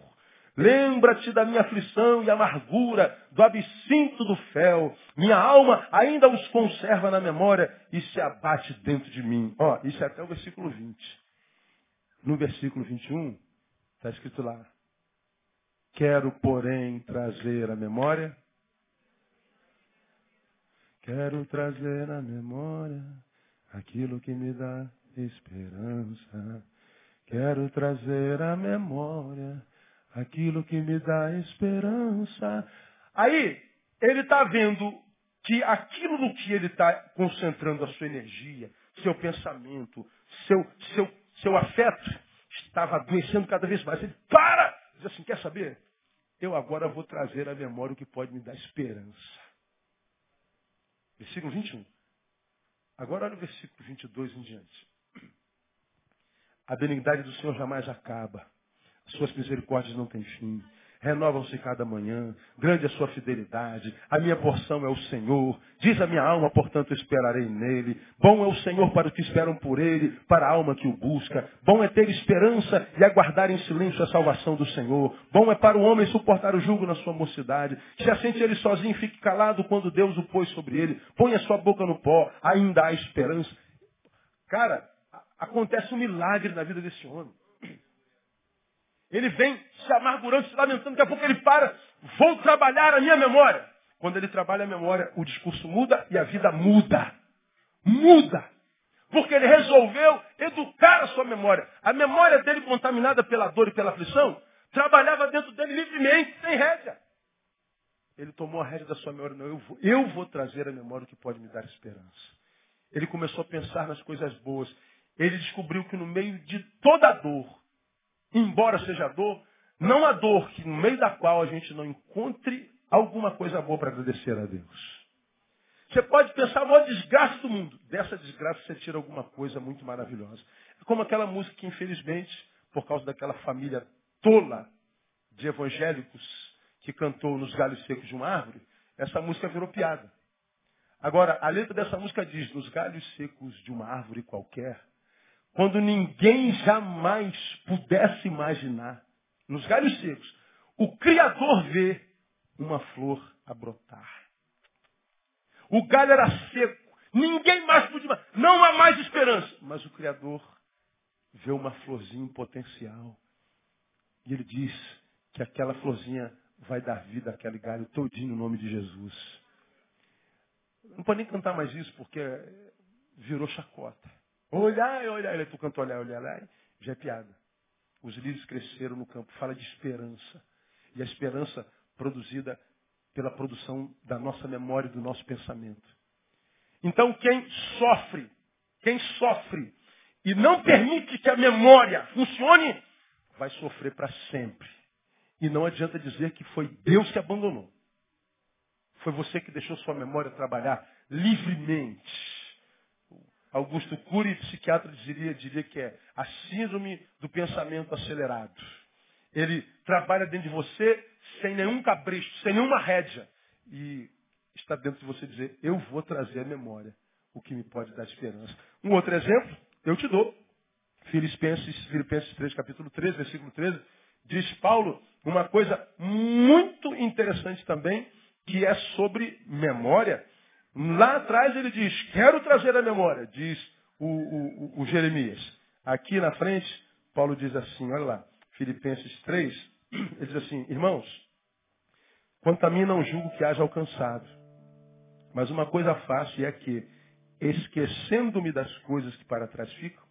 Lembra-te da minha aflição e amargura, do absinto do fel. Minha alma ainda os conserva na memória e se abate dentro de mim. Ó, isso é até o versículo 20. No versículo 21, está escrito lá. Quero, porém, trazer à memória Quero trazer à memória aquilo que me dá esperança. Quero trazer à memória aquilo que me dá esperança. Aí, ele está vendo que aquilo no que ele está concentrando a sua energia, seu pensamento, seu, seu, seu afeto, estava adoecendo cada vez mais. Ele para! Diz assim, quer saber? Eu agora vou trazer à memória o que pode me dar esperança. Versículo 21. Agora olha o versículo 22 em diante. A benignidade do Senhor jamais acaba. Suas misericórdias não têm fim renovam-se cada manhã. Grande é a sua fidelidade. A minha porção é o Senhor. Diz a minha alma, portanto, esperarei nele. Bom é o Senhor para os que esperam por ele, para a alma que o busca. Bom é ter esperança e aguardar em silêncio a salvação do Senhor. Bom é para o homem suportar o jugo na sua mocidade. Se assente ele sozinho, fique calado quando Deus o pôs sobre ele. Põe a sua boca no pó, ainda há esperança. Cara, acontece um milagre na vida desse homem. Ele vem se amargurando, se lamentando, daqui a pouco ele para, vou trabalhar a minha memória. Quando ele trabalha a memória, o discurso muda e a vida muda. Muda. Porque ele resolveu educar a sua memória. A memória dele contaminada pela dor e pela aflição, trabalhava dentro dele livremente, sem rédea. Ele tomou a rédea da sua memória. Não, eu vou, eu vou trazer a memória que pode me dar esperança. Ele começou a pensar nas coisas boas. Ele descobriu que no meio de toda a dor, embora seja dor, não há dor que no meio da qual a gente não encontre alguma coisa boa para agradecer a Deus. Você pode pensar no desgraça do mundo. Dessa desgraça você tira alguma coisa muito maravilhosa. É como aquela música que, infelizmente, por causa daquela família tola de evangélicos que cantou nos galhos secos de uma árvore, essa música virou piada. Agora, a letra dessa música diz, nos galhos secos de uma árvore qualquer, quando ninguém jamais pudesse imaginar, nos galhos secos, o Criador vê uma flor a brotar. O galho era seco, ninguém mais podia, não há mais esperança. Mas o Criador vê uma florzinha em potencial. E ele diz que aquela florzinha vai dar vida àquele galho todinho no nome de Jesus. Não pode nem cantar mais isso porque virou chacota. Olhar, olhar, tu canta olhar, olhar, olhar, já é piada. Os lírios cresceram no campo, fala de esperança. E a esperança produzida pela produção da nossa memória e do nosso pensamento. Então quem sofre, quem sofre e não permite que a memória funcione, vai sofrer para sempre. E não adianta dizer que foi Deus que abandonou. Foi você que deixou sua memória trabalhar livremente. Augusto Cury, psiquiatra, diria, diria que é a síndrome do pensamento acelerado. Ele trabalha dentro de você sem nenhum capricho, sem nenhuma rédea. E está dentro de você dizer, eu vou trazer a memória, o que me pode dar esperança. Um outro exemplo, eu te dou. Filipenses, Filipenses 3, capítulo 13, versículo 13, diz Paulo uma coisa muito interessante também, que é sobre memória. Lá atrás ele diz, quero trazer a memória, diz o, o, o Jeremias. Aqui na frente, Paulo diz assim, olha lá, Filipenses 3, ele diz assim, irmãos, quanto a mim não julgo que haja alcançado, mas uma coisa faço e é que, esquecendo-me das coisas que para trás ficam,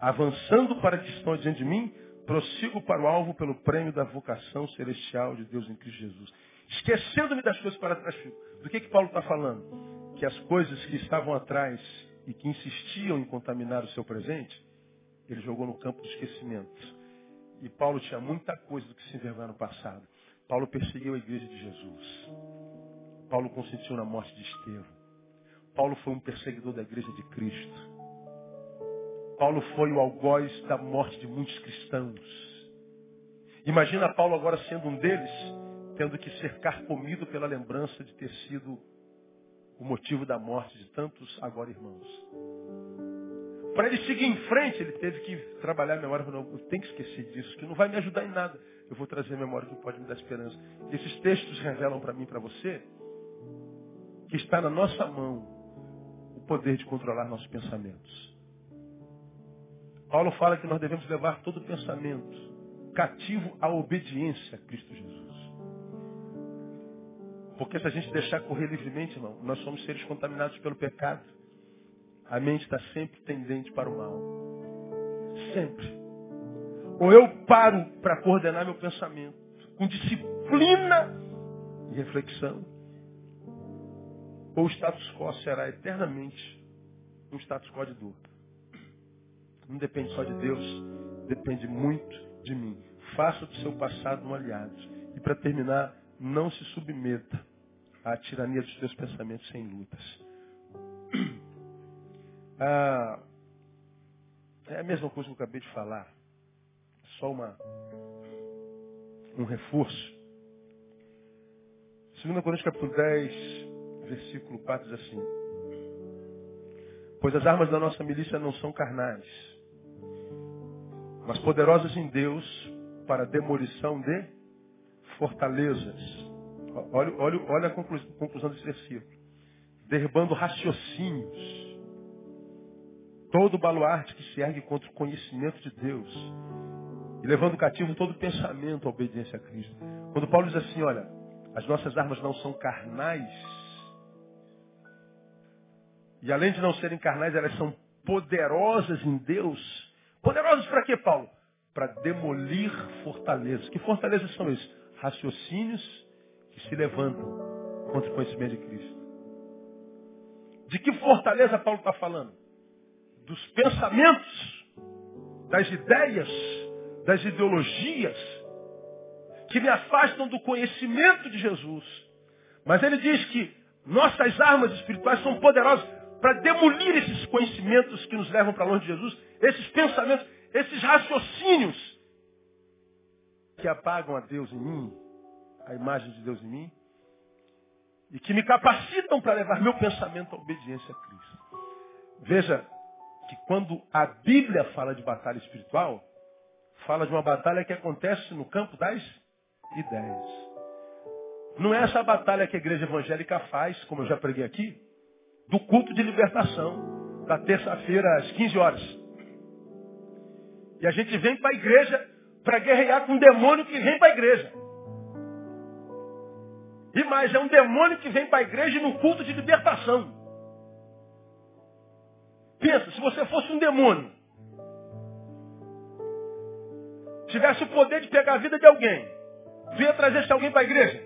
avançando para que estão diante de mim, prossigo para o alvo pelo prêmio da vocação celestial de Deus em Cristo Jesus. Esquecendo-me das coisas para trás ficam. Do que, que Paulo está falando? Que as coisas que estavam atrás e que insistiam em contaminar o seu presente, ele jogou no campo do esquecimento. E Paulo tinha muita coisa do que se envergonhar no passado. Paulo perseguiu a igreja de Jesus. Paulo consentiu na morte de Estevão. Paulo foi um perseguidor da igreja de Cristo. Paulo foi o algoz da morte de muitos cristãos. Imagina Paulo agora sendo um deles tendo que ser carcomido pela lembrança de ter sido o motivo da morte de tantos agora irmãos. Para ele seguir em frente, ele teve que trabalhar a memória. Não, eu tenho que esquecer disso, que não vai me ajudar em nada. Eu vou trazer a memória que pode me dar esperança. Esses textos revelam para mim para você que está na nossa mão o poder de controlar nossos pensamentos. Paulo fala que nós devemos levar todo pensamento cativo à obediência a Cristo Jesus. Porque se a gente deixar correr livremente, irmão, nós somos seres contaminados pelo pecado. A mente está sempre tendente para o mal. Sempre. Ou eu paro para coordenar meu pensamento com disciplina e reflexão, ou o status quo será eternamente um status quo de dor. Não depende só de Deus, depende muito de mim. Faça do seu passado um aliado. E para terminar, não se submeta à tirania dos teus pensamentos sem lutas. Ah, é a mesma coisa que eu acabei de falar. Só uma, um reforço. 2 Coríntios capítulo 10, versículo 4 diz assim. Pois as armas da nossa milícia não são carnais, mas poderosas em Deus para a demolição de fortalezas. Olha, olha, olha a conclusão desse versículo. Derribando raciocínios. Todo baluarte que se ergue contra o conhecimento de Deus. E levando cativo todo pensamento à obediência a Cristo. Quando Paulo diz assim, olha, as nossas armas não são carnais. E além de não serem carnais, elas são poderosas em Deus. Poderosas para quê, Paulo? Para demolir fortalezas. Que fortalezas são esses? Raciocínios que se levantam contra o conhecimento de Cristo. De que fortaleza Paulo está falando? Dos pensamentos, das ideias, das ideologias que me afastam do conhecimento de Jesus. Mas ele diz que nossas armas espirituais são poderosas para demolir esses conhecimentos que nos levam para longe de Jesus, esses pensamentos, esses raciocínios que apagam a Deus em mim, a imagem de Deus em mim, e que me capacitam para levar meu pensamento à obediência a Cristo. Veja que quando a Bíblia fala de batalha espiritual, fala de uma batalha que acontece no campo das ideias. Não é essa batalha que a igreja evangélica faz, como eu já preguei aqui, do culto de libertação, da terça-feira às 15 horas. E a gente vem para a igreja para guerrear com um demônio que vem para a igreja. E mais, é um demônio que vem para a igreja no culto de libertação. Pensa, se você fosse um demônio, tivesse o poder de pegar a vida de alguém, ia trazer esse alguém para a igreja?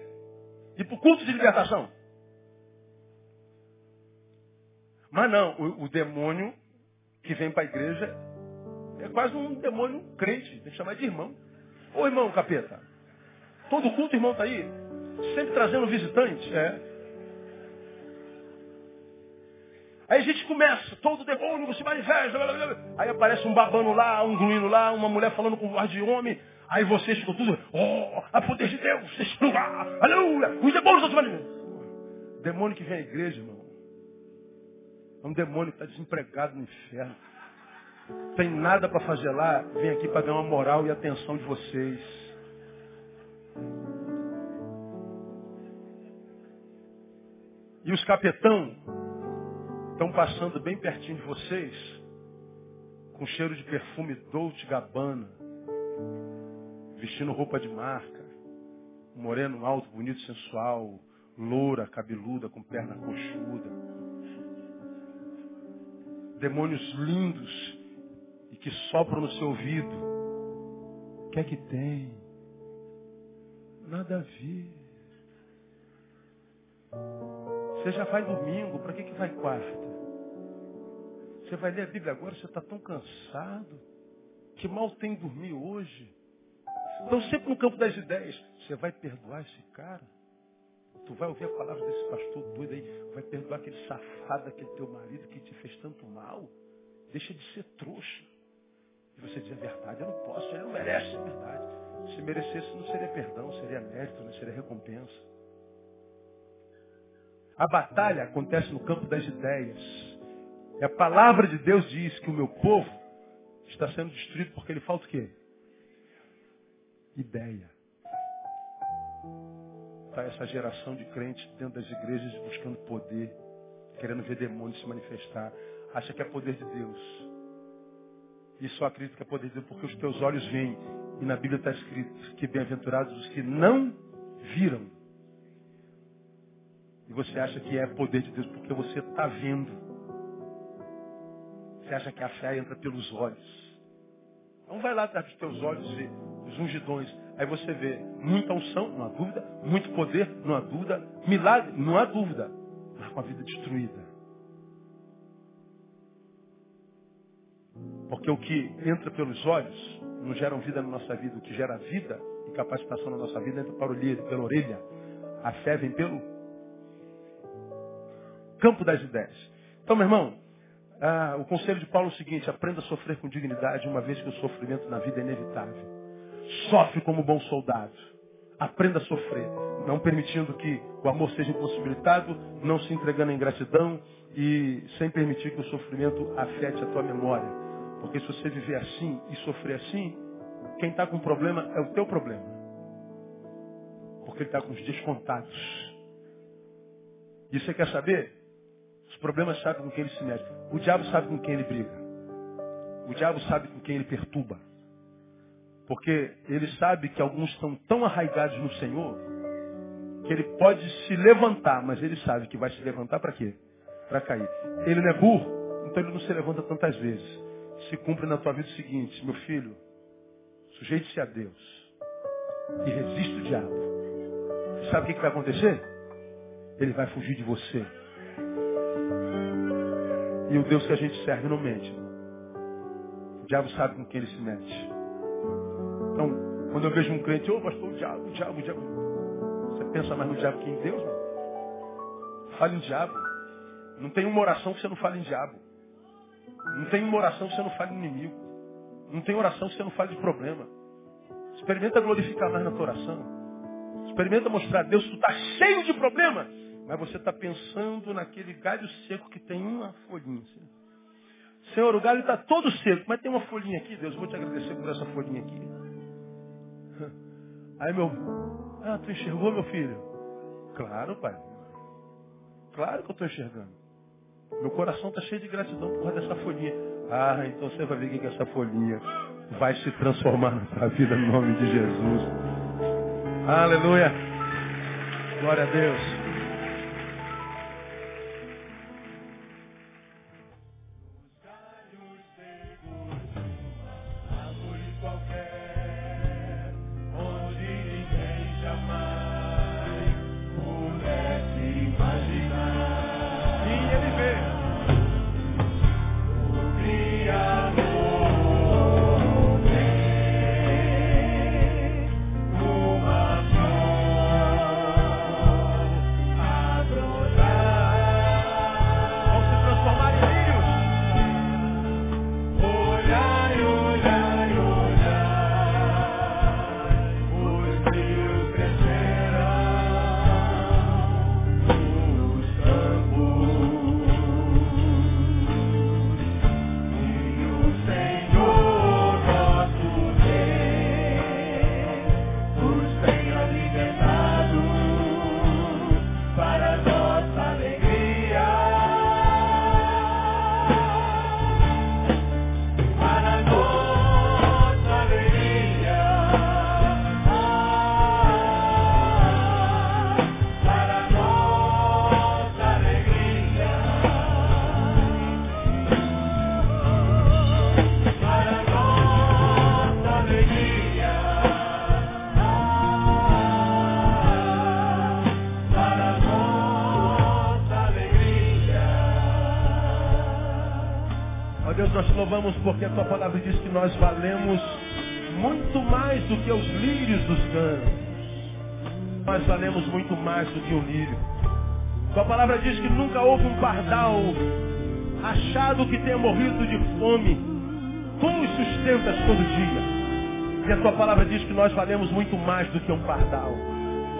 E para o culto de libertação? Mas não, o, o demônio que vem para a igreja é quase um demônio crente, tem que chamar de irmão. Ô irmão capeta, todo culto irmão está aí, sempre trazendo visitante. É. Aí a gente começa, todo demônio se manifesta. Aí aparece um babano lá, um gruindo lá, uma mulher falando com voz de homem. Aí vocês ficam tudo, oh, a poder de Deus, vocês aleluia, os demônios se manifestam. Demônio que vem à igreja, irmão. É um demônio que está desempregado no inferno. Tem nada para fazer lá, vem aqui para dar uma moral e atenção de vocês. E os capetão estão passando bem pertinho de vocês, com cheiro de perfume Dolce Gabbana, vestindo roupa de marca, moreno alto, bonito, sensual, loura, cabeluda, com perna coxuda. Demônios lindos e que sopram no seu ouvido. O que é que tem? Nada a ver. Você já vai domingo, para que, que vai quarta? Você vai ler a Bíblia agora, você está tão cansado. Que mal tem dormir hoje. Estão sempre no campo das ideias. Você vai perdoar esse cara? Tu vai ouvir a palavra desse pastor doido aí, vai perdoar aquele safado, aquele teu marido que te fez tanto mal. Deixa de ser trouxa. E você diz a verdade, eu não posso, ele não merece a verdade. Se merecesse, não seria perdão, seria mérito, não seria recompensa. A batalha acontece no campo das ideias. E a palavra de Deus diz que o meu povo está sendo destruído porque ele falta o quê? Ideia está essa geração de crentes dentro das igrejas buscando poder, querendo ver demônios se manifestar. Acha que é poder de Deus. E só acredita que é poder de Deus porque os teus olhos veem. E na Bíblia está escrito que bem-aventurados os que não viram. E você acha que é poder de Deus porque você está vendo. Você acha que a fé entra pelos olhos. Não vai lá atrás dos teus olhos ver os ungidões. Aí você vê muita unção, não há dúvida, muito poder, não há dúvida, milagre, não há dúvida, mas com a vida destruída. Porque o que entra pelos olhos não gera vida na nossa vida, o que gera vida e capacitação na nossa vida entra para o pela orelha. A fé vem pelo campo das ideias. Então, meu irmão, ah, o conselho de Paulo é o seguinte, aprenda a sofrer com dignidade, uma vez que o sofrimento na vida é inevitável. Sofre como bom soldado. Aprenda a sofrer, não permitindo que o amor seja impossibilitado, não se entregando em gratidão e sem permitir que o sofrimento afete a tua memória. Porque se você viver assim e sofrer assim, quem está com problema é o teu problema. Porque ele está com os dias contados. E você quer saber? Os problemas sabem com quem ele se mete. O diabo sabe com quem ele briga. O diabo sabe com quem ele perturba. Porque ele sabe que alguns estão tão arraigados no Senhor que ele pode se levantar, mas ele sabe que vai se levantar para quê? Para cair. Ele não é burro, então ele não se levanta tantas vezes. Se cumpre na tua vida o seguinte, meu filho, sujeite-se a Deus e resiste o diabo. Sabe o que, que vai acontecer? Ele vai fugir de você. E o Deus que a gente serve não mente. O diabo sabe com quem ele se mete. Então, quando eu vejo um crente, ô oh, pastor, o diabo, o diabo, o diabo. Você pensa mais no diabo que em Deus, mano? Fale em diabo. Não tem uma oração que você não fale em diabo. Não tem uma oração que você não fale em inimigo. Não tem oração que você não fale de problema. Experimenta glorificar mais na tua oração. Experimenta mostrar a Deus que tu está cheio de problema. Mas você está pensando naquele galho seco que tem uma folhinha. Senhor, o galho está todo seco, mas tem uma folhinha aqui, Deus, vou te agradecer por essa folhinha aqui. Aí meu, ah, tu enxergou meu filho? Claro, pai. Claro que eu estou enxergando. Meu coração está cheio de gratidão por causa dessa folhinha. Ah, então você vai ver o que essa folhinha vai se transformar na tua vida no nome de Jesus. Aleluia. Glória a Deus. Porque a tua palavra diz que nós valemos muito mais do que os lírios dos campos. Nós valemos muito mais do que o lírio. Tua palavra diz que nunca houve um pardal achado que tenha morrido de fome. Os sustentas todo dia. E a tua palavra diz que nós valemos muito mais do que um pardal.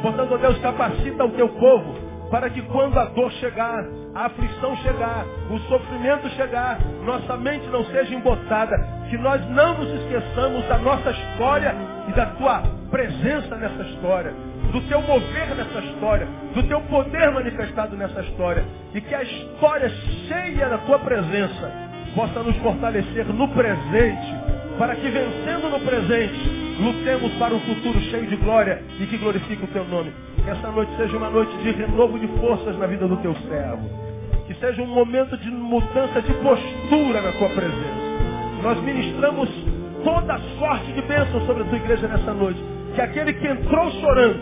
Portanto, Deus, capacita o teu povo para que quando a dor chegar, a aflição chegar, o sofrimento chegar, nossa mente não seja embotada, que nós não nos esqueçamos da nossa história e da tua presença nessa história, do teu mover nessa história, do teu poder manifestado nessa história, e que a história cheia da tua presença possa nos fortalecer no presente, para que vencendo no presente, lutemos para um futuro cheio de glória e que glorifique o teu nome. Que essa noite seja uma noite de renovo de forças na vida do teu servo que seja um momento de mudança de postura na tua presença. Nós ministramos toda sorte de bênção sobre a tua igreja nessa noite. Que aquele que entrou chorando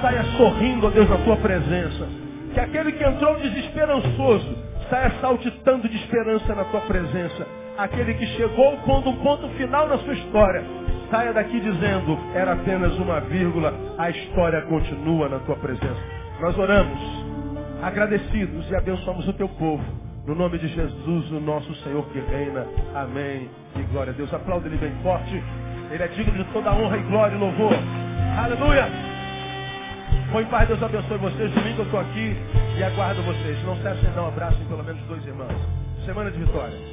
saia sorrindo, ó Deus, na tua presença. Que aquele que entrou desesperançoso saia saltitando de esperança na tua presença. Aquele que chegou pondo um ponto final na sua história, saia daqui dizendo, era apenas uma vírgula, a história continua na tua presença. Nós oramos agradecidos e abençoamos o teu povo. No nome de Jesus, o nosso Senhor que reina. Amém. E glória a Deus. Aplauda ele bem forte. Ele é digno de toda honra e glória e louvor. Aleluia. Põe paz, Deus abençoe vocês. Domingo eu estou aqui e aguardo vocês. Não cessem de dar um abraço em pelo menos dois irmãos. Semana de vitória.